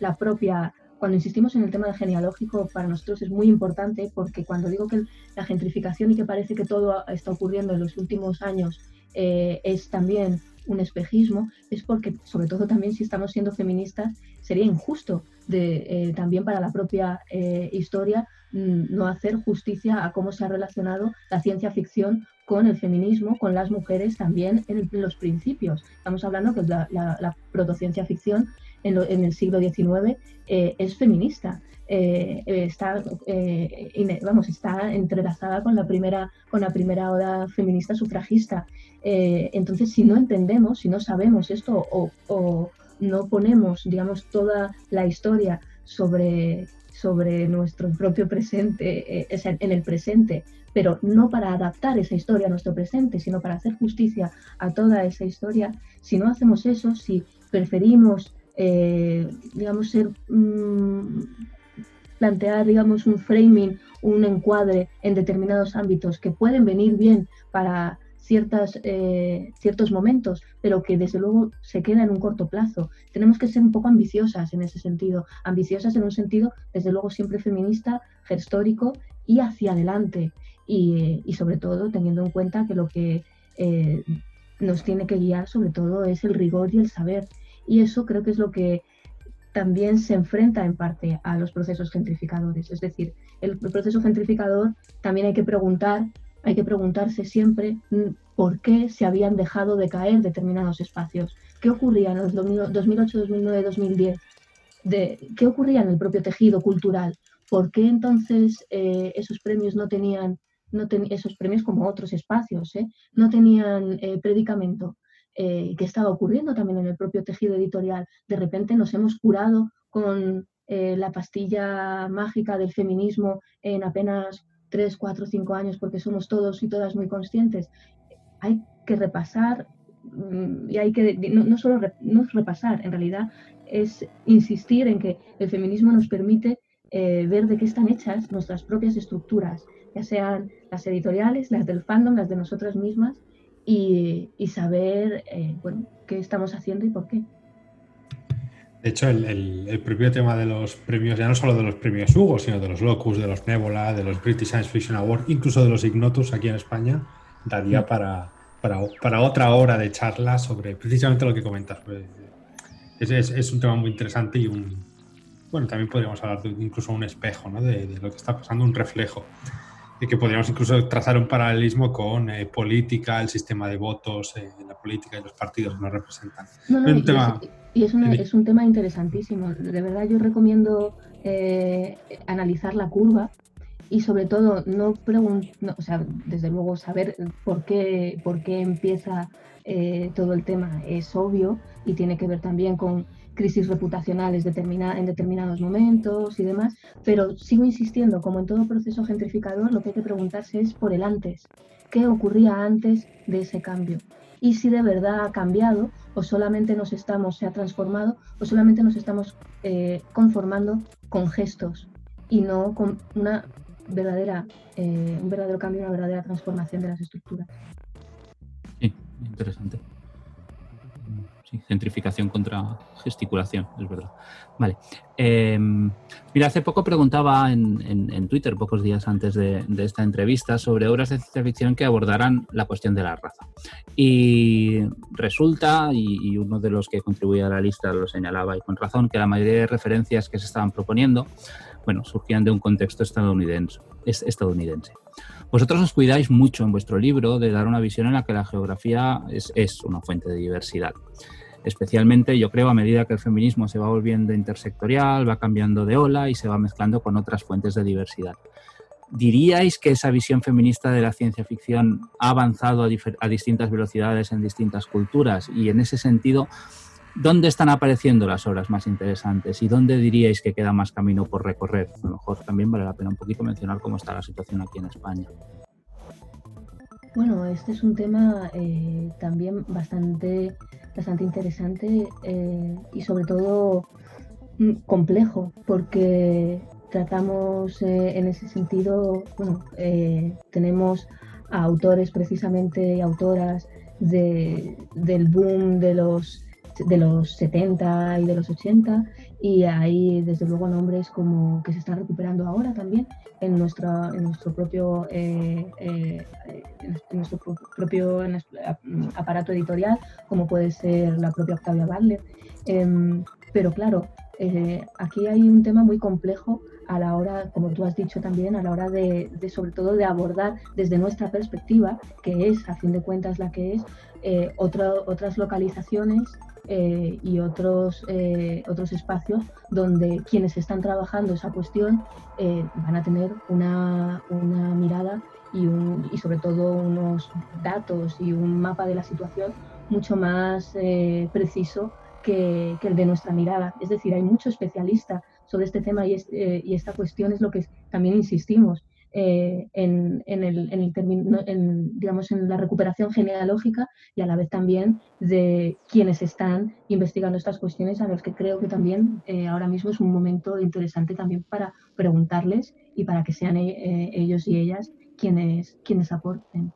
La propia cuando insistimos en el tema de genealógico, para nosotros es muy importante porque cuando digo que la gentrificación y que parece que todo está ocurriendo en los últimos años eh, es también un espejismo, es porque, sobre todo también si estamos siendo feministas, sería injusto de, eh, también para la propia eh, historia mm, no hacer justicia a cómo se ha relacionado la ciencia ficción con el feminismo, con las mujeres también en, los principios. Estamos hablando que la, la protociencia ficción en, el siglo XIX eh, es feminista. Eh, está, eh, vamos, está entrelazada con la primera, con la primera oda feminista sufragista. entonces, si no entendemos, si no sabemos esto o, no ponemos, digamos, toda la historia sobre, sobre nuestro propio presente, en el presente, pero no para adaptar esa historia a nuestro presente, sino para hacer justicia a toda esa historia, si no hacemos eso, si preferimos eh, digamos, ser, mm, plantear, digamos, un framing, un encuadre en determinados ámbitos que pueden venir bien para ciertas, eh, ciertos momentos, pero que desde luego se queda en un corto plazo. Tenemos que ser un poco ambiciosas en ese sentido, ambiciosas en un sentido, desde luego, siempre feminista, gestórico y hacia adelante. Y, y sobre todo teniendo en cuenta que lo que eh, nos tiene que guiar sobre todo es el rigor y el saber y eso creo que es lo que también se enfrenta en parte a los procesos gentrificadores. Es decir, el, proceso gentrificador también hay que preguntar, hay que preguntarse siempre mm, por qué se habían dejado de caer determinados espacios. ¿Qué ocurría en los 2008, 2009, 2010? De, ¿Qué ocurría en el propio tejido cultural? ¿Por qué entonces eh, esos premios no tenían, no esos premios como otros espacios, eh, no tenían eh, predicamento? Eh, que estaba ocurriendo también en el propio tejido editorial. De repente nos hemos curado con eh, la pastilla mágica del feminismo en apenas 3, 4, 5 años porque somos todos y todas muy conscientes. Hay que repasar mm, y hay que, no, solo no repasar, en realidad es insistir en que el feminismo nos permite eh, ver de qué están hechas nuestras propias estructuras, ya sean las editoriales, las del fandom, las de nosotras mismas, y, saber eh, bueno, qué estamos haciendo y por qué. De hecho, el, propio tema de los premios, ya no solo de los premios Hugo, sino de los Locus, de los Nebula, de los British Science Fiction Awards, incluso de los Ignotus aquí en España, daría para, para, para otra hora de charla sobre precisamente lo que comentas. Pues, es, es, un tema muy interesante y un, bueno, también podríamos hablar de incluso un espejo, ¿no? de, lo que está pasando, un reflejo. Y que podríamos incluso trazar un paralelismo con eh, política, el sistema de votos, eh, la política y los partidos que nos representan. y, es, es, un tema interesantísimo. De verdad yo recomiendo eh, analizar la curva y sobre todo no preguntar, o sea, desde luego saber por qué, por qué empieza todo el tema es obvio y tiene que ver también con crisis reputacionales en determinados momentos y demás, pero sigo insistiendo, como en todo proceso gentrificador, lo que hay que preguntarse es por el antes. ¿Qué ocurría antes de ese cambio? Y si de verdad ha cambiado o solamente nos estamos, se ha transformado o solamente nos estamos eh, conformando con gestos y no con una verdadera, eh, un verdadero cambio, una verdadera transformación de las estructuras. Sí, interesante gentrificación contra gesticulación, es verdad. Vale. Em, mira, hace poco preguntaba en, Twitter, pocos días antes de, esta entrevista, sobre obras de ciencia ficción que abordaran la cuestión de la raza. Y resulta, y, uno de los que contribuía a la lista lo señalaba y con razón, que la mayoría de referencias que se estaban proponiendo, bueno, surgían de un contexto estadounidense. estadounidense. Vosotros os cuidáis mucho en vuestro libro de dar una visión en la que la geografía es, es una fuente de diversidad especialmente yo creo a medida que el feminismo se va volviendo intersectorial, va cambiando de ola y se va mezclando con otras fuentes de diversidad. ¿Diríais que esa visión feminista de la ciencia ficción ha avanzado a, distintas velocidades en distintas culturas? Y en ese sentido, ¿dónde están apareciendo las obras más interesantes y dónde diríais que queda más camino por recorrer? A lo mejor también vale la pena un poquito mencionar cómo está la situación aquí en España. Bueno, este es un tema eh, también bastante bastante interesante eh, y sobre todo mm, complejo, porque tratamos eh, en ese sentido, bueno, eh, tenemos a autores precisamente autoras de, del boom de los de los 70 y de los 80 y hay desde luego nombres como que se están recuperando ahora también en, nuestra, en nuestro propio, eh, eh, en nuestro propio aparato editorial, como puede ser la propia Octavia Butler. Em, pero claro, eh, aquí hay un tema muy complejo a la hora, como tú has dicho también, a la hora de, de, sobre todo de abordar desde nuestra perspectiva, que es a fin de cuentas la que es, otras localizaciones eh, y otros, eh, otros espacios donde quienes están trabajando esa cuestión eh, van a tener una, una mirada y, un, y, sobre todo unos datos y un mapa de la situación mucho más preciso que, que, el de nuestra mirada. Es decir, hay mucho especialista sobre este tema y, y esta cuestión es lo que también insistimos. Eh, en, en, el, en, el en, digamos, en la recuperación genealógica y a la vez también de quienes están investigando estas cuestiones, a los que creo que también eh, ahora mismo es un momento interesante también para preguntarles y para que sean eh, ellos y ellas quienes, quienes aporten.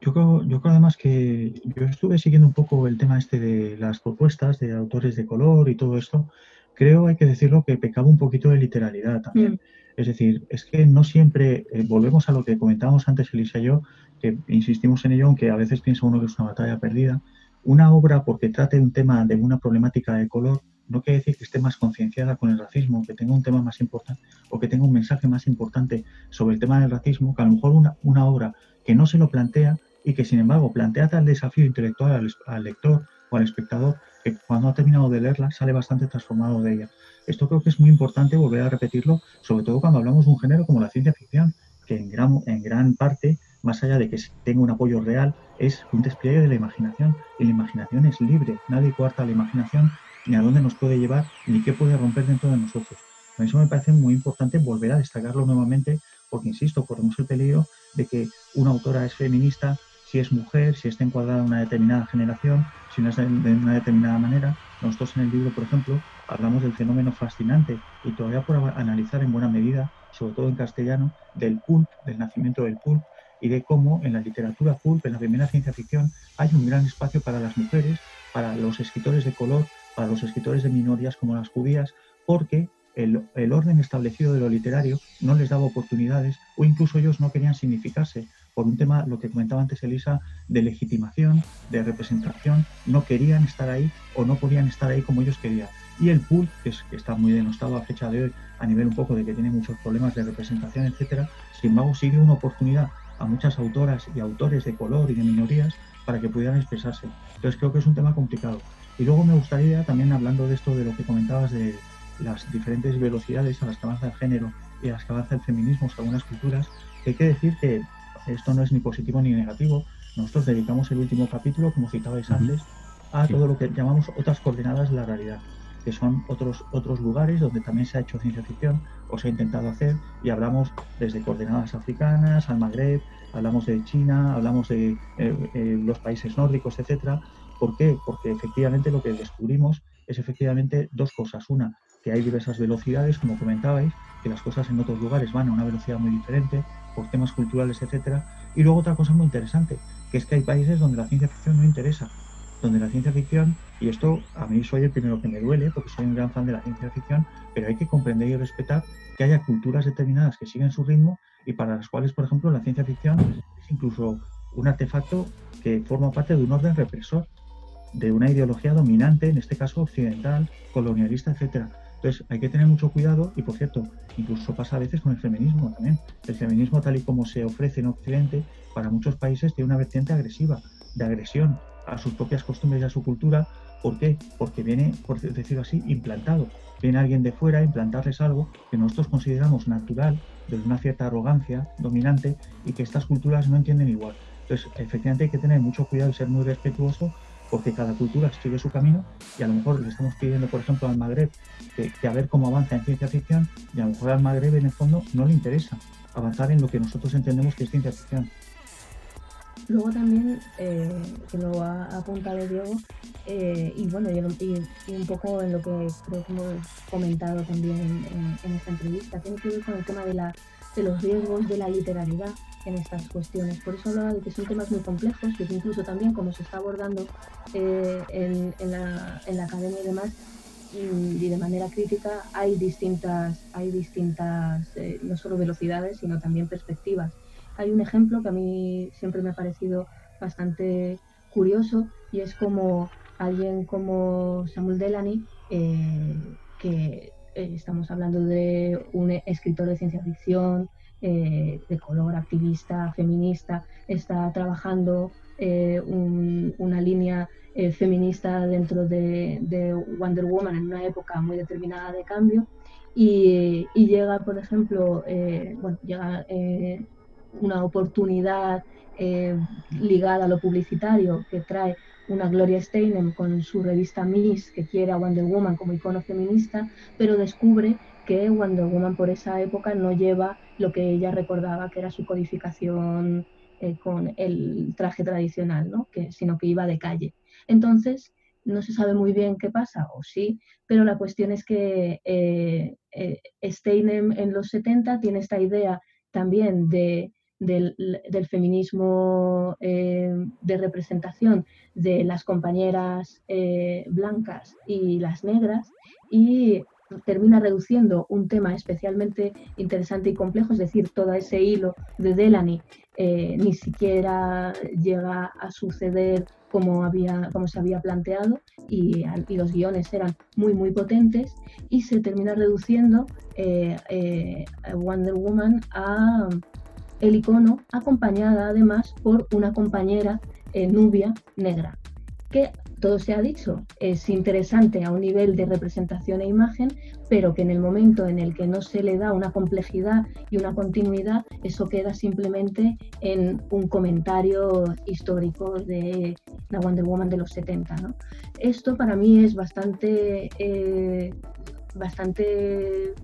Yo creo, yo creo además que yo estuve siguiendo un poco el tema este de las propuestas de autores de color y todo esto. Creo, hay que decirlo, que pecaba un poquito de literalidad también. Mm. Es decir, es que no siempre, eh, volvemos a lo que comentábamos antes Elisa y yo, que insistimos en ello, aunque a veces piensa uno que es una batalla perdida. Una obra, porque trate un tema de una problemática de color, no quiere decir que esté más concienciada con el racismo, que tenga un tema más importante o que tenga un mensaje más importante sobre el tema del racismo, que a lo mejor una, una obra que no se lo plantea y que sin embargo plantea tal desafío intelectual al, al lector o al espectador que cuando ha terminado de leerla sale bastante transformado de ella. Esto creo que es muy importante volver a repetirlo, sobre todo cuando hablamos de un género como la ciencia ficción, que en gran, parte, más allá de que tenga un apoyo real, es un despliegue de la imaginación. Y la imaginación es libre, nadie cuarta la imaginación, ni a dónde nos puede llevar, ni qué puede romper dentro de nosotros. Por eso me parece muy importante volver a destacarlo nuevamente, porque, insisto, corremos el peligro de que una autora es feminista, si es mujer, si está encuadrada en una determinada generación, si no es de una determinada manera. Nosotros en el libro, por ejemplo, hablamos del fenómeno fascinante y todavía por analizar en buena medida, sobre todo en castellano, del pulp, del nacimiento del pulp y de cómo en la literatura pulp, en la primera ciencia ficción, hay un gran espacio para las mujeres, para los escritores de color, para los escritores de minorías como las judías, porque el, el, orden establecido de lo literario no les daba oportunidades o incluso ellos no querían significarse, por un tema, lo que comentaba antes Elisa, de legitimación, de representación, no querían estar ahí o no podían estar ahí como ellos querían. Y el pool, que, es, que está muy denostado a fecha de hoy, a nivel un poco de que tiene muchos problemas de representación, etcétera, sin embargo sigue una oportunidad a muchas autoras y autores de color y de minorías para que pudieran expresarse. Entonces creo que es un tema complicado. Y luego me gustaría, también hablando de esto, de lo que comentabas de las diferentes velocidades a las que avanza el género y a las que avanza el feminismo según las culturas, hay que decir que esto no es ni positivo ni negativo. Nosotros dedicamos el último capítulo, como citabais antes, a todo lo que llamamos otras coordenadas de la realidad, que son otros, otros lugares donde también se ha hecho ciencia ficción o se ha intentado hacer y hablamos desde coordenadas africanas al Magreb, hablamos de China, hablamos de eh, eh, los países nórdicos, etcétera. ¿Por qué? Porque efectivamente lo que descubrimos es efectivamente dos cosas. Una, que hay diversas velocidades, como comentabais, que las cosas en otros lugares van a una velocidad muy diferente, por temas culturales, etcétera. Y luego otra cosa muy interesante, que es que hay países donde la ciencia ficción no interesa, donde la ciencia ficción, y esto a mí soy el primero que me duele, porque soy un gran fan de la ciencia ficción, pero hay que comprender y respetar que haya culturas determinadas que siguen su ritmo y para las cuales, por ejemplo, la ciencia ficción es incluso un artefacto que forma parte de un orden represor, de una ideología dominante, en este caso occidental, colonialista, etcétera. Entonces hay que tener mucho cuidado y por cierto, incluso pasa a veces con el feminismo también. El feminismo tal y como se ofrece en Occidente, para muchos países tiene una vertiente agresiva, de agresión a sus propias costumbres y a su cultura. ¿Por qué? Porque viene, por decirlo así, implantado. Viene alguien de fuera a implantarles algo que nosotros consideramos natural, desde una cierta arrogancia dominante y que estas culturas no entienden igual. Entonces, efectivamente hay que tener mucho cuidado y ser muy respetuoso porque cada cultura sigue su camino y a lo mejor le estamos pidiendo, por ejemplo, al Magreb que, a ver cómo avanza en ciencia ficción y a lo mejor al Magreb en el fondo no le interesa avanzar en lo que nosotros entendemos que es ciencia ficción. Luego también, eh, que lo ha apuntado Diego, eh, y bueno, y, un poco en lo que creo que hemos comentado también en, esta entrevista, tiene que ver con el tema de, la, de los riesgos de la literalidad en estas cuestiones. Por eso hablaba de que son temas muy complejos, que incluso también como se está abordando eh, en, la, en, la, academia y demás, y, de manera crítica, hay distintas, hay distintas eh, no solo velocidades, sino también perspectivas. Hay un ejemplo que a mí siempre me ha parecido bastante curioso y es como alguien como Samuel Delany, eh, que estamos hablando de un escritor de ciencia ficción, eh, de color, activista, feminista, está trabajando eh, una línea eh, feminista dentro de, Wonder Woman en una época muy determinada de cambio y, llega, por ejemplo, bueno, llega una oportunidad ligada a lo publicitario que trae una Gloria Steinem con su revista Miss que quiere a Wonder Woman como icono feminista, pero descubre que Wonder Woman por esa época no lleva lo que ella recordaba que era su codificación eh, con el traje tradicional, ¿no? sino que iba de calle. Entonces, no se sabe muy bien qué pasa, o sí, pero la cuestión es que eh, eh, Steinem en los 70 tiene esta idea también de, del, feminismo de representación de las compañeras blancas y las negras y termina reduciendo un tema especialmente interesante y complejo, es decir, todo ese hilo de Delany eh, ni siquiera llega a suceder como, había, como se había planteado y, los guiones eran muy, muy potentes y se termina reduciendo eh, eh, Wonder Woman a el icono acompañada además por una compañera nubia negra que todo se ha dicho, es interesante a un nivel de representación e imagen, pero que en el momento en el que no se le da una complejidad y una continuidad, eso queda simplemente en un comentario histórico de la Wonder Woman de los 70. Esto para mí es bastante, eh, bastante eh,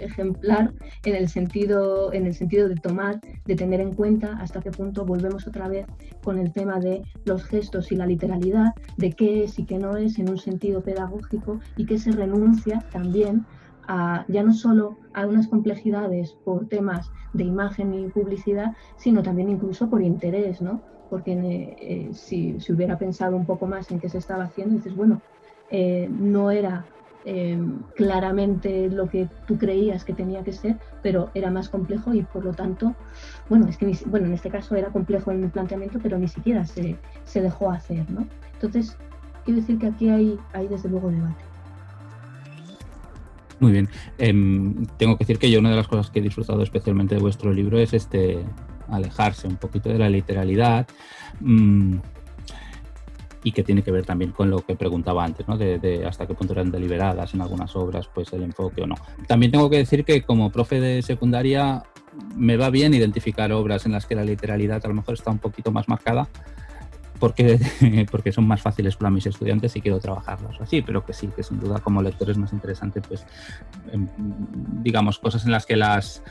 ejemplar en el sentido en el sentido de tomar de tener en cuenta hasta qué punto volvemos otra vez con el tema de los gestos y la literalidad de qué es y qué no es en un sentido pedagógico y que se renuncia también a, ya no solo a unas complejidades por temas de imagen y publicidad, sino también incluso por interés, ¿no? Porque eh, si se hubiera pensado un poco más en qué se estaba haciendo, dices, bueno, eh, no era em, claramente lo que tú creías que tenía que ser, pero era más complejo y por lo tanto, bueno, es que bueno, en este caso era complejo en mi planteamiento, pero ni siquiera se, se dejó hacer, ¿no? Entonces, quiero decir que aquí hay, hay desde luego debate. Muy bien. Em, tengo que decir que yo una de las cosas que he disfrutado especialmente de vuestro libro es este alejarse un poquito de la literalidad. Mm, y que tiene que ver también con lo que preguntaba antes, ¿no? de, hasta qué punto eran deliberadas en algunas obras, pues el enfoque o no. También tengo que decir que como profe de secundaria me va bien identificar obras en las que la literalidad a lo mejor está un poquito más marcada, porque, porque son más fáciles para mis estudiantes y quiero trabajarlos así, pero que sí, que sin duda como lector es más interesante, pues, em, digamos, cosas en las que las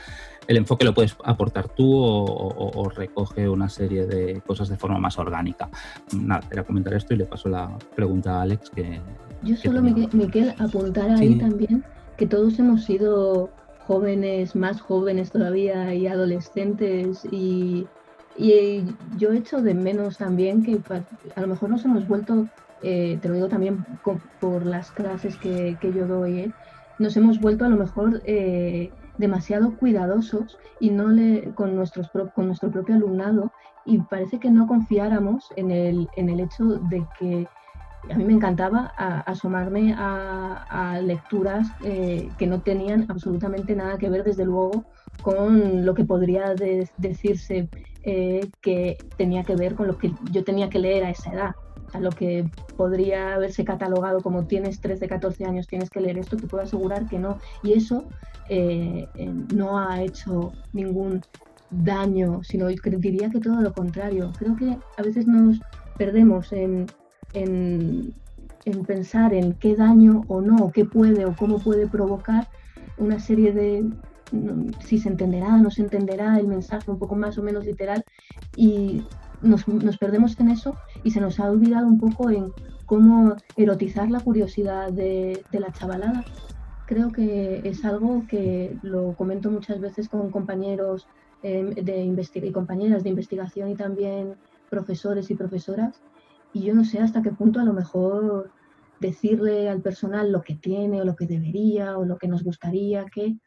el enfoque lo puedes aportar tú o, recoge una serie de cosas de forma más orgánica. Nada, era comentar esto y le paso la pregunta a Alex. que Yo solo, Miguel, apuntar ahí también que todos hemos sido jóvenes, más jóvenes todavía y adolescentes y, yo echo de menos también que a lo mejor nos hemos vuelto, eh, te lo digo también por las clases que, yo doy, ¿eh? nos hemos vuelto a lo mejor eh, demasiado cuidadosos y no le, con, nuestros, con nuestro propio alumnado y parece que no confiáramos en el, hecho de que a mí me encantaba asomarme a, lecturas eh, que no tenían absolutamente nada que ver, desde luego, con lo que podría decirse eh, que tenía que ver con lo que yo tenía que leer a esa edad a lo que podría haberse catalogado como tienes 13, 14 años, tienes que leer esto, te puedo asegurar que no. Y eso eh, eh, no ha hecho ningún daño, sino diría que todo lo contrario. Creo que a veces nos perdemos en, en, pensar en qué daño o no, qué puede o cómo puede provocar una serie de, si se entenderá, no se entenderá el mensaje un poco más o menos literal y nos, nos, perdemos en eso y se nos ha olvidado un poco en cómo erotizar la curiosidad de, la chavalada. Creo que es algo que lo comento muchas veces con compañeros eh, de y compañeras de investigación y también profesores y profesoras. Y yo no sé hasta qué punto a lo mejor decirle al personal lo que tiene o lo que debería o lo que nos gustaría que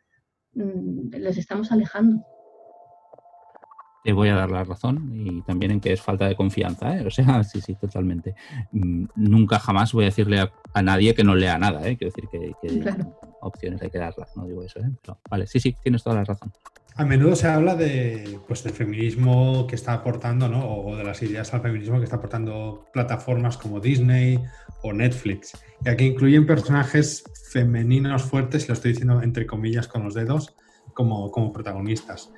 mm, les estamos alejando te voy a dar la razón y también en que es falta de confianza, ¿eh? O sea, sí, sí, totalmente. Mm, nunca jamás voy a decirle a, nadie que no lea nada, ¿eh? Quiero decir que, opciones hay que darlas, no digo eso, ¿eh? vale, sí, sí, tienes toda la razón. A menudo se habla de, pues, del feminismo que está aportando, ¿no? O de las ideas al feminismo que está aportando plataformas como Disney o Netflix. Y aquí incluyen personajes femeninos fuertes, y lo estoy diciendo entre comillas con los dedos, como, como protagonistas.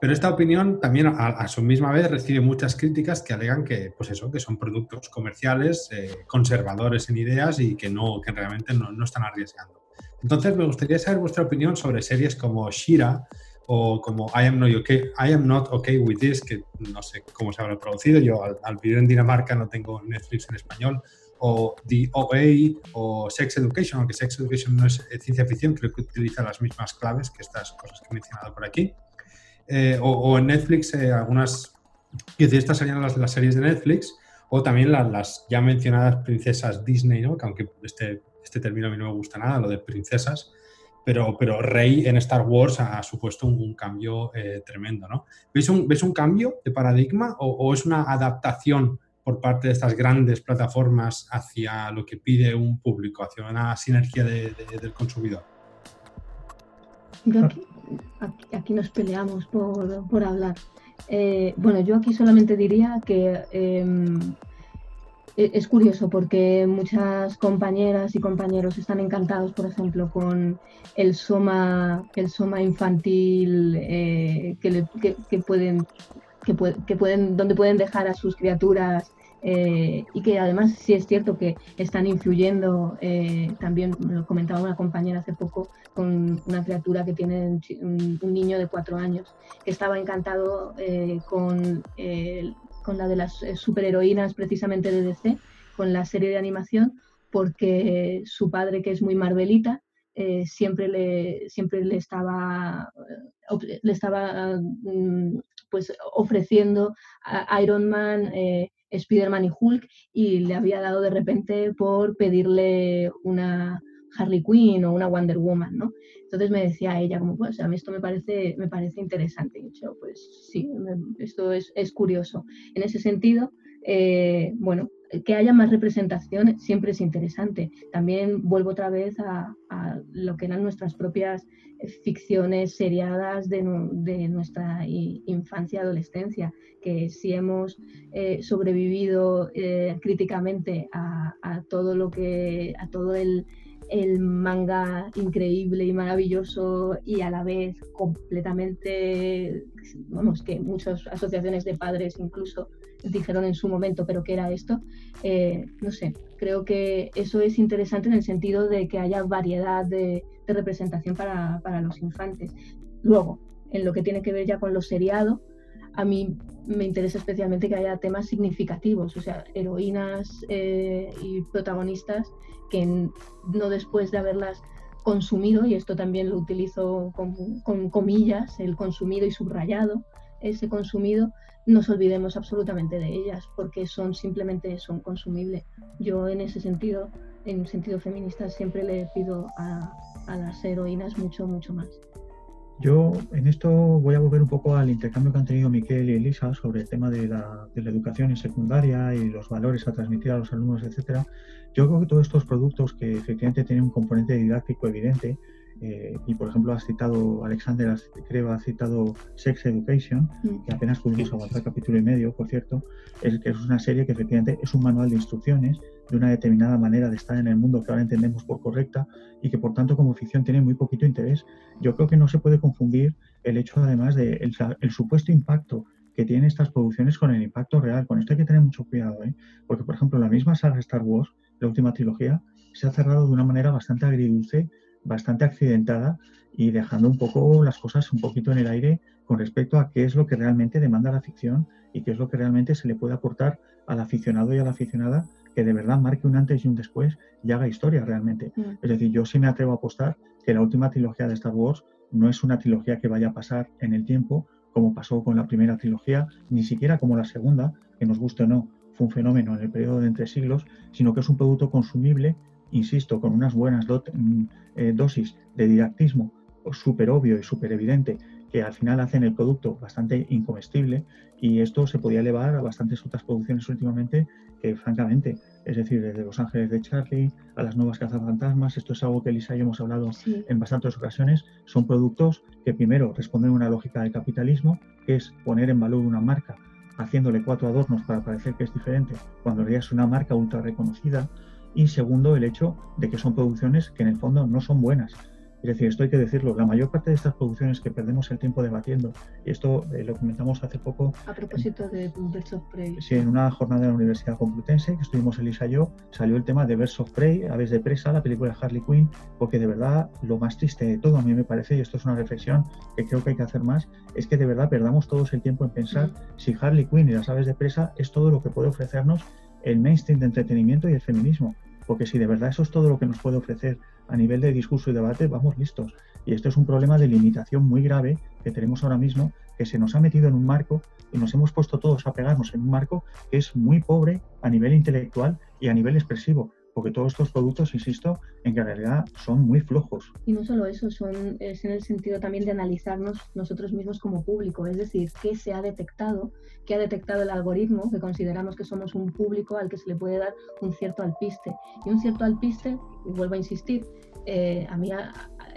Pero esta opinión también a, su misma vez recibe muchas críticas que alegan que, pues eso, que son productos comerciales, eh, conservadores en ideas y que, no, que realmente no, no, están arriesgando. Entonces me gustaría saber vuestra opinión sobre series como Shira o como I am, not okay, I am not okay with this, que no sé cómo se habrá traducido, yo al, al vivir en Dinamarca no tengo Netflix en español, o The OA o Sex Education, aunque Sex Education no es ciencia ficción, creo que utiliza las mismas claves que estas cosas que he mencionado por aquí. Eh, o, en Netflix eh, algunas, y decir, estas serían las de las series de Netflix, o también las, ya mencionadas princesas Disney, ¿no? que aunque este, este término a mí no me gusta nada, lo de princesas, pero, pero Rey en Star Wars ha, supuesto un, cambio eh, tremendo. ¿no? ¿Ves, un, ¿Ves un cambio de paradigma o, es una adaptación por parte de estas grandes plataformas hacia lo que pide un público, hacia una sinergia del consumidor? Aquí, nos peleamos por, hablar. Eh, bueno, yo aquí solamente diría que em, e, es curioso porque muchas compañeras y compañeros están encantados, por ejemplo, con el soma, el soma infantil eh, que, pueden, que, pueden, donde pueden dejar a sus criaturas eh, y que además sí es cierto que están influyendo, eh, también lo comentaba una compañera hace poco, con una criatura que tiene un, niño de cuatro años, que estaba encantado eh, con, con la de las superheroínas precisamente de DC, con la serie de animación, porque su padre, que es muy Marvelita, siempre, le, siempre le estaba, le estaba mm, pues, ofreciendo a Iron Man Spider-Man y Hulk y le había dado de repente por pedirle una, Harley Quinn o una Wonder Woman, ¿no? Entonces me decía ella, como, pues a mí esto me parece, me parece interesante. Y yo, pues sí, esto es, es curioso. En ese sentido, eh, bueno, que haya más representación siempre es interesante. También vuelvo otra vez a, lo que eran nuestras propias ficciones seriadas de, nuestra infancia y adolescencia, que si hemos eh, sobrevivido eh, críticamente a, todo lo que, a todo el, el manga increíble y maravilloso y a la vez completamente, vamos, que muchas asociaciones de padres incluso dijeron en su momento, pero ¿qué era esto? Eh, no sé, creo que eso es interesante en el sentido de que haya variedad de, representación para, los infantes. Luego, en lo que tiene que ver ya con lo seriado, a mí me interesa especialmente que haya temas significativos, o sea, heroínas eh, y protagonistas que no después de haberlas consumido, y esto también lo utilizo con comillas, el consumido y subrayado, ese consumido, nos olvidemos absolutamente de ellas, porque son simplemente son consumibles. Yo en ese sentido, en sentido feminista, siempre le pido a, las heroínas mucho, mucho más. Yo en esto voy a volver un poco al intercambio que han tenido Miquel y Elisa sobre el tema de la, de la educación en secundaria y los valores a transmitir a los alumnos, etcétera. Yo creo que todos estos productos que efectivamente tienen un componente didáctico evidente, eh, y por ejemplo, has citado, Alexander, creo, ha citado Sex Education, mm. que apenas pudimos aguantar capítulo y medio, por cierto, es que es una serie que efectivamente es un manual de instrucciones de una determinada manera de estar en el mundo que ahora entendemos por correcta y que por tanto como ficción tiene muy poquito interés. Yo creo que no se puede confundir el hecho además de el, supuesto impacto que tienen estas producciones con el impacto real. Con esto hay que tener mucho cuidado, ¿eh? porque por ejemplo la misma saga Star Wars, la última trilogía, se ha cerrado de una manera bastante agridulce bastante accidentada y dejando un poco las cosas un poquito en el aire con respecto a qué es lo que realmente demanda la ficción y qué es lo que realmente se le puede aportar al aficionado y a la aficionada que de verdad marque un antes y un después y haga historia realmente. Mm. Es decir, yo sí me atrevo a apostar que la última trilogía de Star Wars no es una trilogía que vaya a pasar en el tiempo como pasó con la primera trilogía, ni siquiera como la segunda, que nos guste o no, fue un fenómeno en el periodo de entre siglos, sino que es un producto consumible insisto, con unas buenas mm, eh, dosis de didactismo súper obvio y súper evidente, que al final hacen el producto bastante incomestible y esto se podía elevar a bastantes otras producciones últimamente que francamente, es decir, desde Los Ángeles de Charlie a las nuevas cazafantasmas, esto es algo que Elisa y yo hemos hablado en bastantes ocasiones, son productos que primero responden a una lógica de capitalismo, que es poner en valor una marca haciéndole cuatro adornos para parecer que es diferente, cuando en realidad es una marca ultra reconocida, y segundo, el hecho de que son producciones que en el fondo no son buenas. Es decir, esto hay que decirlo, la mayor parte de estas producciones que perdemos el tiempo debatiendo, y esto eh, lo comentamos hace poco. A propósito de Birds of Prey. Sí, en una jornada de la Universidad Complutense, que estuvimos Elisa y yo, salió el tema de Birds of Prey, Aves de Presa, la película de Harley Quinn, porque de verdad lo más triste de todo, a mí me parece, y esto es una reflexión que creo que hay que hacer más, es que de verdad perdamos todos el tiempo en pensar si Harley Quinn y las Aves de Presa es todo lo que puede ofrecernos el mainstream de entretenimiento y el feminismo porque si de verdad eso es todo lo que nos puede ofrecer a nivel de discurso y debate, vamos listos. Y esto es un problema de limitación muy grave que tenemos ahora mismo, que se nos ha metido en un marco y nos hemos puesto todos a pegarnos en un marco que es muy pobre a nivel intelectual y a nivel expresivo porque todos estos productos, insisto, en realidad son muy flojos. Y no solo eso, son, es en el sentido también de analizarnos nosotros mismos como público, es decir, qué se ha detectado, qué ha detectado el algoritmo, que consideramos que somos un público al que se le puede dar un cierto alpiste. Y un cierto alpiste, y vuelvo a insistir, eh, a mí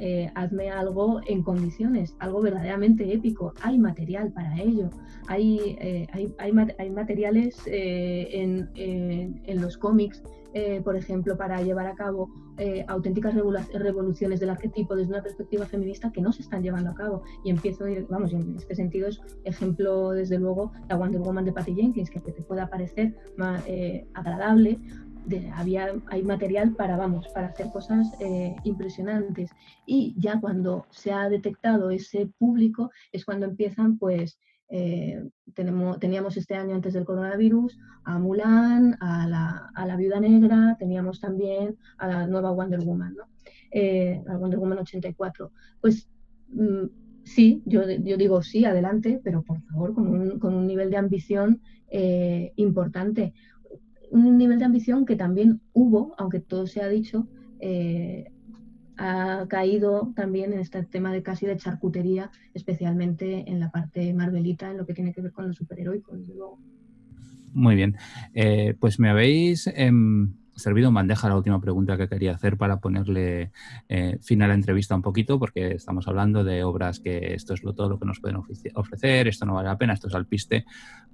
eh, hazme algo en condiciones, algo verdaderamente épico. Hay material para ello. Hay, eh, hay, hay, hay, materiales en, en, los cómics eh, por ejemplo, para llevar a cabo eh, auténticas revoluciones del arquetipo desde una perspectiva feminista que no se están llevando a cabo. Y empiezo, vamos, en este sentido es ejemplo, desde luego, la Wonder Woman de Patty Jenkins, que te pueda parecer más eh, había, hay material para, vamos, para hacer cosas impresionantes. Y ya cuando se ha detectado ese público es cuando empiezan, pues, eh, tenemos, teníamos este año antes del coronavirus a Mulan, a la, a la, Viuda Negra, teníamos también a la nueva Wonder Woman, ¿no? Eh, Wonder Woman 84. Pues mm, sí, yo, yo, digo sí, adelante, pero por favor con un, con un nivel de ambición eh, importante. Un nivel de ambición que también hubo, aunque todo se ha dicho, ha caído también en este tema de casi de charcutería, especialmente en la parte marvelita, en lo que tiene que ver con lo superheroico. Muy bien. Eh, pues me habéis em, servido en bandeja la última pregunta que quería hacer para ponerle eh, fin a la entrevista un poquito, porque estamos hablando de obras que esto es lo, todo lo que nos pueden ofrecer, esto no vale la pena, esto es al piste.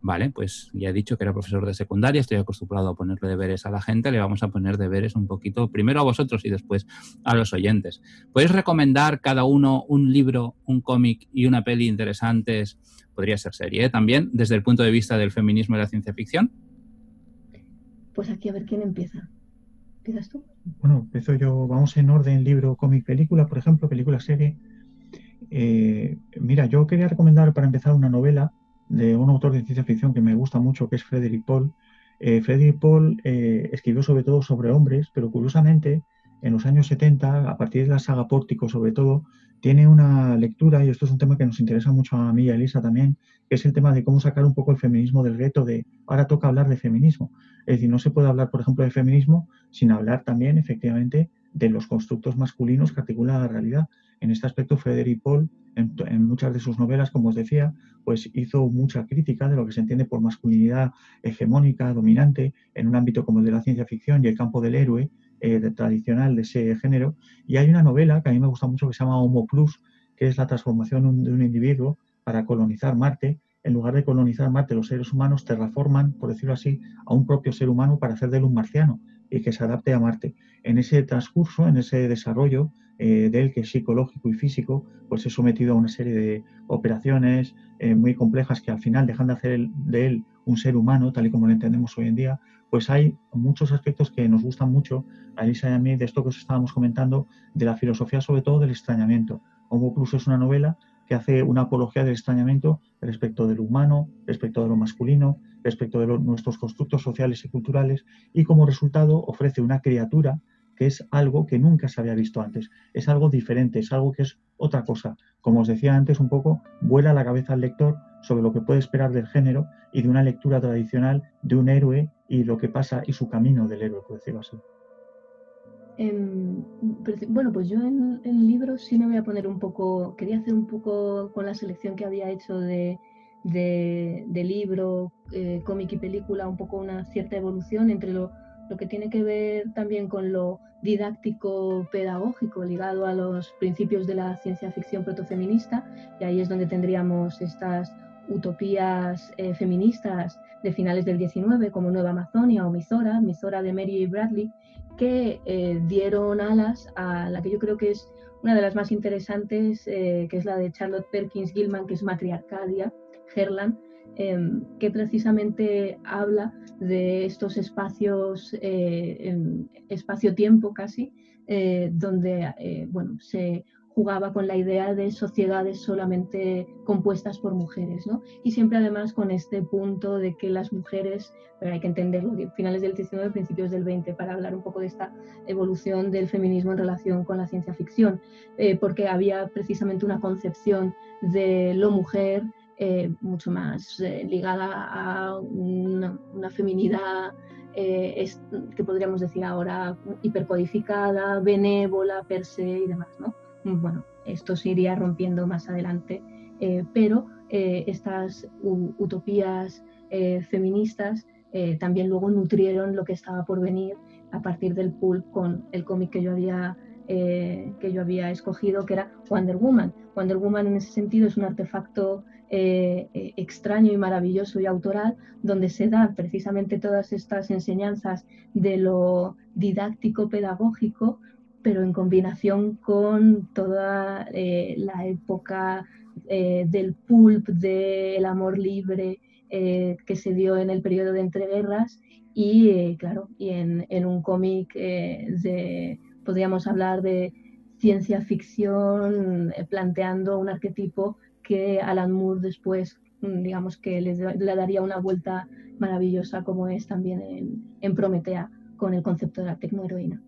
Vale, pues ya he dicho que era profesor de secundaria, estoy acostumbrado a ponerle deberes a la gente, le vamos a poner deberes un poquito, primero a vosotros y después a los oyentes. ¿Podéis recomendar cada uno un libro, un cómic y una peli interesantes? Podría ser serie ¿eh? también, desde el punto de vista del feminismo y la ciencia ficción. Pues aquí a ver quién empieza. ¿Empiezas tú? Bueno, empiezo yo. Vamos en orden, libro, cómic, película, por ejemplo, película, serie. Eh, mira, yo quería recomendar para empezar una novela de un autor de ciencia ficción que me gusta mucho, que es Frederick Paul. Eh, Frederick Paul eh, escribió sobre todo sobre hombres, pero curiosamente en los años 70, a partir de la saga Pórtico sobre todo, tiene una lectura, y esto es un tema que nos interesa mucho a mí y a Elisa también, que es el tema de cómo sacar un poco el feminismo del reto de ahora toca hablar de feminismo. Es decir, no se puede hablar, por ejemplo, de feminismo sin hablar también, efectivamente, de los constructos masculinos que articulan la realidad. En este aspecto, Frederick Paul, en, muchas de sus novelas, como os decía, pues hizo mucha crítica de lo que se entiende por masculinidad hegemónica, dominante, en un ámbito como el de la ciencia ficción y el campo del héroe, eh, tradicional de ese género. Y hay una novela que a mí me gusta mucho que se llama Homo Plus, que es la transformación de un individuo para colonizar Marte. En lugar de colonizar Marte, los seres humanos terraforman, por decirlo así, a un propio ser humano para hacer de él un marciano y que se adapte a Marte. En ese transcurso, en ese desarrollo eh, de él, que es psicológico y físico, pues es sometido a una serie de operaciones eh, muy complejas que al final dejan de hacer de él un ser humano, tal y como lo entendemos hoy en día, pues hay muchos aspectos que nos gustan mucho, a y a mí, de esto que os estábamos comentando, de la filosofía, sobre todo del extrañamiento. Homo Plus es una novela que hace una apología del extrañamiento respecto de lo humano, respecto de lo masculino, respecto de nuestros constructos sociales y culturales, y como resultado ofrece una criatura que es algo que nunca se había visto antes, es algo diferente, es algo que es otra cosa. Como os decía antes un poco, vuela la cabeza al lector sobre lo que puede esperar del género y de una lectura tradicional de un héroe y lo que pasa y su camino del héroe, por decirlo así. Em, bueno, pues yo en el libro sí me voy a poner un poco, quería hacer un poco con la selección que había hecho de, libro, eh, cómic y película, un poco una cierta evolución entre lo, lo que tiene que ver también con lo didáctico pedagógico ligado a los principios de la ciencia ficción protofeminista, y ahí es donde tendríamos estas utopías eh, feministas de finales del 19, como Nueva Amazonia o Mizora, Mizora de Mary Bradley, que eh, dieron alas a la que yo creo que es una de las más interesantes, eh, que es la de Charlotte Perkins Gilman, que es Matriarcadia, Herland, em, que precisamente habla de estos espacios, espacio-tiempo casi, donde bueno, se jugaba con la idea de sociedades solamente compuestas por mujeres, ¿no? Y siempre además con este punto de que las mujeres, pero hay que entenderlo, finales del 19, principios del 20, para hablar un poco de esta evolución del feminismo en relación con la ciencia ficción, eh, porque había precisamente una concepción de lo mujer eh, mucho más eh, ligada a una, feminidad que podríamos decir ahora hipercodificada, benévola per se y demás, ¿no? bueno, esto se iría rompiendo más adelante, eh, pero eh, estas utopías eh, feministas también luego nutrieron lo que estaba por venir a partir del pool con el cómic que yo había que yo había escogido, que era Wonder Woman. Wonder Woman en ese sentido es un artefacto extraño y maravilloso y autoral, donde se dan precisamente todas estas enseñanzas de lo didáctico pedagógico pero en combinación con toda eh, la época eh, del pulp, del amor libre eh, que se dio en el periodo de entreguerras y, claro, y en un cómic de, podríamos hablar de ciencia ficción planteando un arquetipo que Alan Moore después, mm, digamos que le, daría una vuelta maravillosa como es también en, en Prometea con el concepto de la tecnoheroína.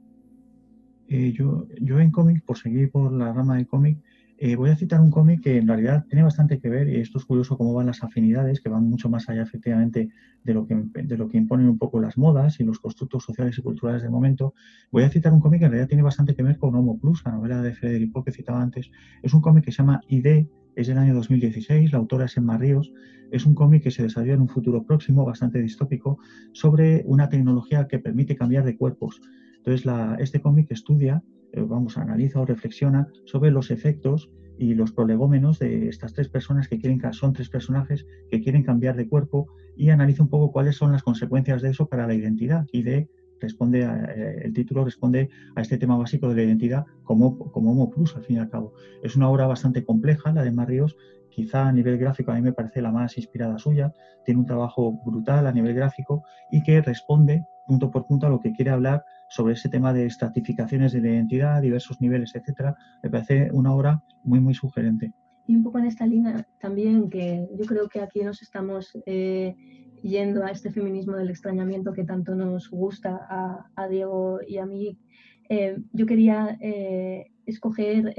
Eh, yo, yo en cómic, por seguir por la rama de cómic, Eh, voy a citar un cómic que en realidad tiene bastante que ver, y esto es curioso cómo van las afinidades, que van mucho más allá efectivamente de lo que, de lo que imponen un poco las modas y los constructos sociales y culturales del momento. Voy a citar un cómic que en realidad tiene bastante que ver con Homo Plus, la novela de Federico que citaba antes. Es un cómic que se llama ID, es del año 2016, la autora es Emma Ríos. Es un cómic que se desarrolla en un futuro próximo, bastante distópico, sobre una tecnología que permite cambiar de cuerpos. Entonces, este cómic estudia eh, vamos, analiza o reflexiona sobre los efectos y los prolegómenos de estas tres personas que quieren, son tres personajes que quieren cambiar de cuerpo y analiza un poco cuáles son las consecuencias de eso para la identidad y de responde eh, el título responde a este tema básico de la identidad como, como Homo Plus, al fin y al cabo. Es una obra bastante compleja, la de Marrios, quizá a nivel gráfico a mí me parece la más inspirada suya, tiene un trabajo brutal a nivel gráfico y que responde punto por punto a lo que quiere hablar sobre ese tema de estratificaciones de identidad, diversos niveles, etcétera, me parece una obra muy, muy sugerente. Y un poco en esta línea también, que yo creo que aquí nos estamos eh, yendo a este feminismo del extrañamiento que tanto nos gusta a, Diego y a mí. Eh, yo quería eh, escoger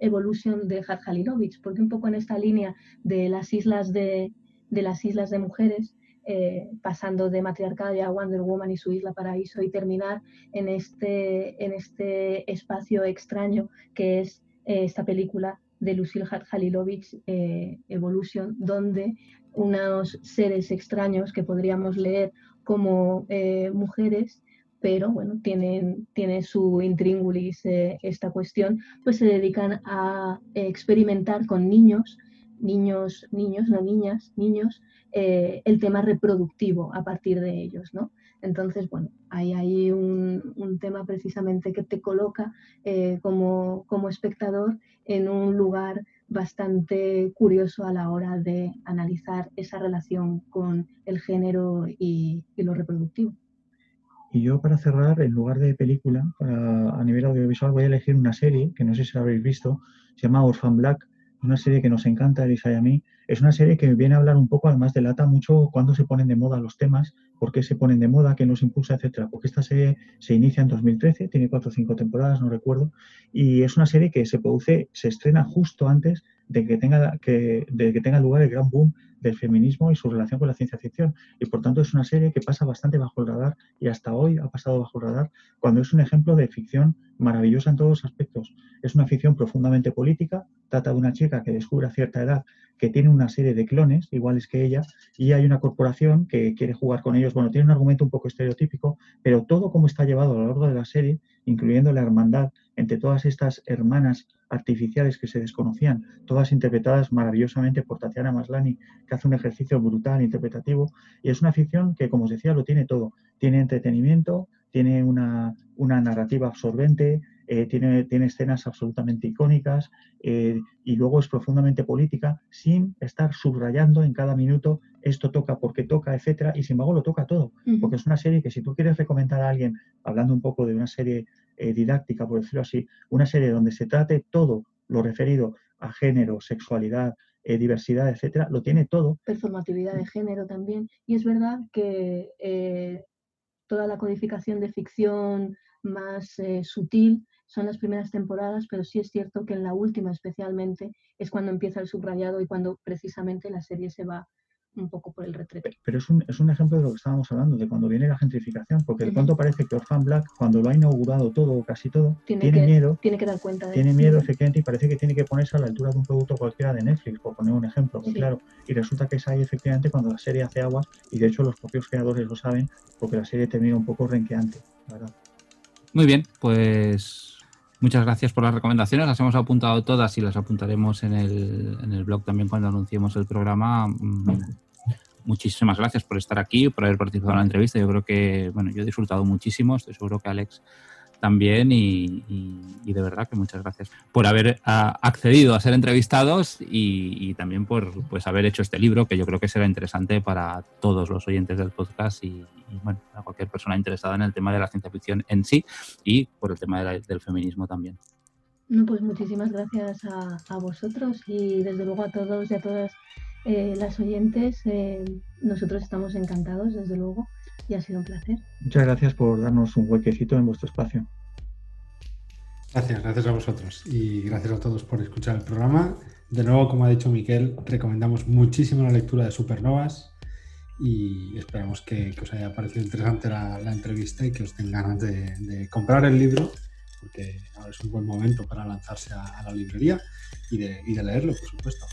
Evolution de Had Halilovic, porque un poco en esta línea de las islas de, de las islas de mujeres, eh, pasando de Matriarcadia a Wonder Woman y su isla paraíso y terminar en este, en este espacio extraño que es eh, esta película de Lucille Halilovic, eh, Evolution, donde unos seres extraños que podríamos leer como mujeres pero bueno, tienen, tiene su intríngulis esta cuestión, pues se dedican a experimentar con niños, niños, niños, no niñas, niños, eh, el tema reproductivo a partir de ellos, ¿no? Entonces, bueno, hay ahí un, tema precisamente que te coloca eh, como, espectador en un lugar bastante curioso a la hora de analizar esa relación con el género y, lo reproductivo. Y yo para cerrar, en lugar de película, a nivel audiovisual, voy a elegir una serie que no sé si la habéis visto, se Orphan Black, una serie que nos encanta, Elisa y a mí, es una serie que viene a hablar un poco, además delata mucho cuándo se ponen de moda los temas, por qué se ponen de moda, qué nos impulsa, etcétera. Porque esta serie se inicia en 2013, tiene cuatro o cinco temporadas, no recuerdo, y es una serie que se produce, se estrena justo antes de que tenga, que, de que tenga lugar el gran boom del feminismo y su relación con la ciencia ficción. Y por tanto es una serie que pasa bastante bajo el radar y hasta hoy ha pasado bajo el radar cuando es un ejemplo de ficción maravillosa en todos los aspectos. Es una ficción profundamente política, trata de una chica que descubre a cierta edad que tiene una serie de clones iguales que ella y hay una corporación que quiere jugar con ellos. Bueno, tiene un argumento un poco estereotípico, pero todo como está llevado a lo largo de la serie, incluyendo la hermandad entre todas estas hermanas artificiales que se desconocían, todas interpretadas maravillosamente por Tatiana Maslani, que hace un ejercicio brutal interpretativo, y es una ficción que, como os decía, lo tiene todo. Tiene entretenimiento, tiene una, una narrativa absorbente, eh, tiene, tiene, escenas absolutamente icónicas eh, y luego es profundamente política sin estar subrayando en cada minuto esto toca porque toca, etcétera, y sin embargo lo toca todo, porque es una serie que si tú quieres recomendar a alguien, hablando un poco de una serie eh, didáctica, por decirlo así, una serie donde se trate todo lo referido a género, sexualidad, diversidad, etcétera, lo tiene todo. Performatividad de género también. Y es verdad que toda la codificación de ficción más sutil son las primeras temporadas, pero sí es cierto que en la última especialmente es cuando empieza el subrayado y cuando precisamente la serie se va un poco por el retrete. Pero es un, es un ejemplo de lo que estábamos hablando, de cuando viene la gentrificación, porque de pronto parece que Orphan Black, cuando lo ha inaugurado todo, casi todo, tiene, miedo. Tiene que dar cuenta de Tiene miedo, efectivamente, y parece que tiene que ponerse a la altura de un producto cualquiera de Netflix, por poner un ejemplo, muy claro. Y resulta que es ahí, efectivamente, cuando la serie hace agua, y de hecho los propios creadores lo saben, porque la serie termina un poco renqueante, verdad. Muy bien, pues Muchas gracias por las recomendaciones, las hemos apuntado todas y las apuntaremos en el, en el blog también cuando anunciemos el programa. Mm, muchísimas gracias por estar aquí, por haber participado en la entrevista. Yo creo que, bueno, yo he disfrutado muchísimo, estoy seguro que Alex también y, de verdad que muchas gracias por haber ah, accedido a ser entrevistados y, también por pues haber hecho este libro que yo creo que será interesante para todos los oyentes del podcast y, bueno, a cualquier persona interesada en el tema de la ciencia ficción en sí y por el tema del feminismo también. No, pues muchísimas gracias a, vosotros y desde luego a todos y a todas eh, las oyentes. Eh, nosotros estamos encantados, desde luego y ha sido un placer. Muchas gracias por darnos un huequecito en vuestro espacio. Gracias, gracias a vosotros y gracias a todos por escuchar el programa. De nuevo, como ha dicho Miquel, recomendamos muchísimo la lectura de Supernovas y esperamos que, os haya parecido interesante la, entrevista y que os den ganas de, comprar el libro, porque ahora es un buen momento para lanzarse a, la librería y de, y de leerlo, por supuesto.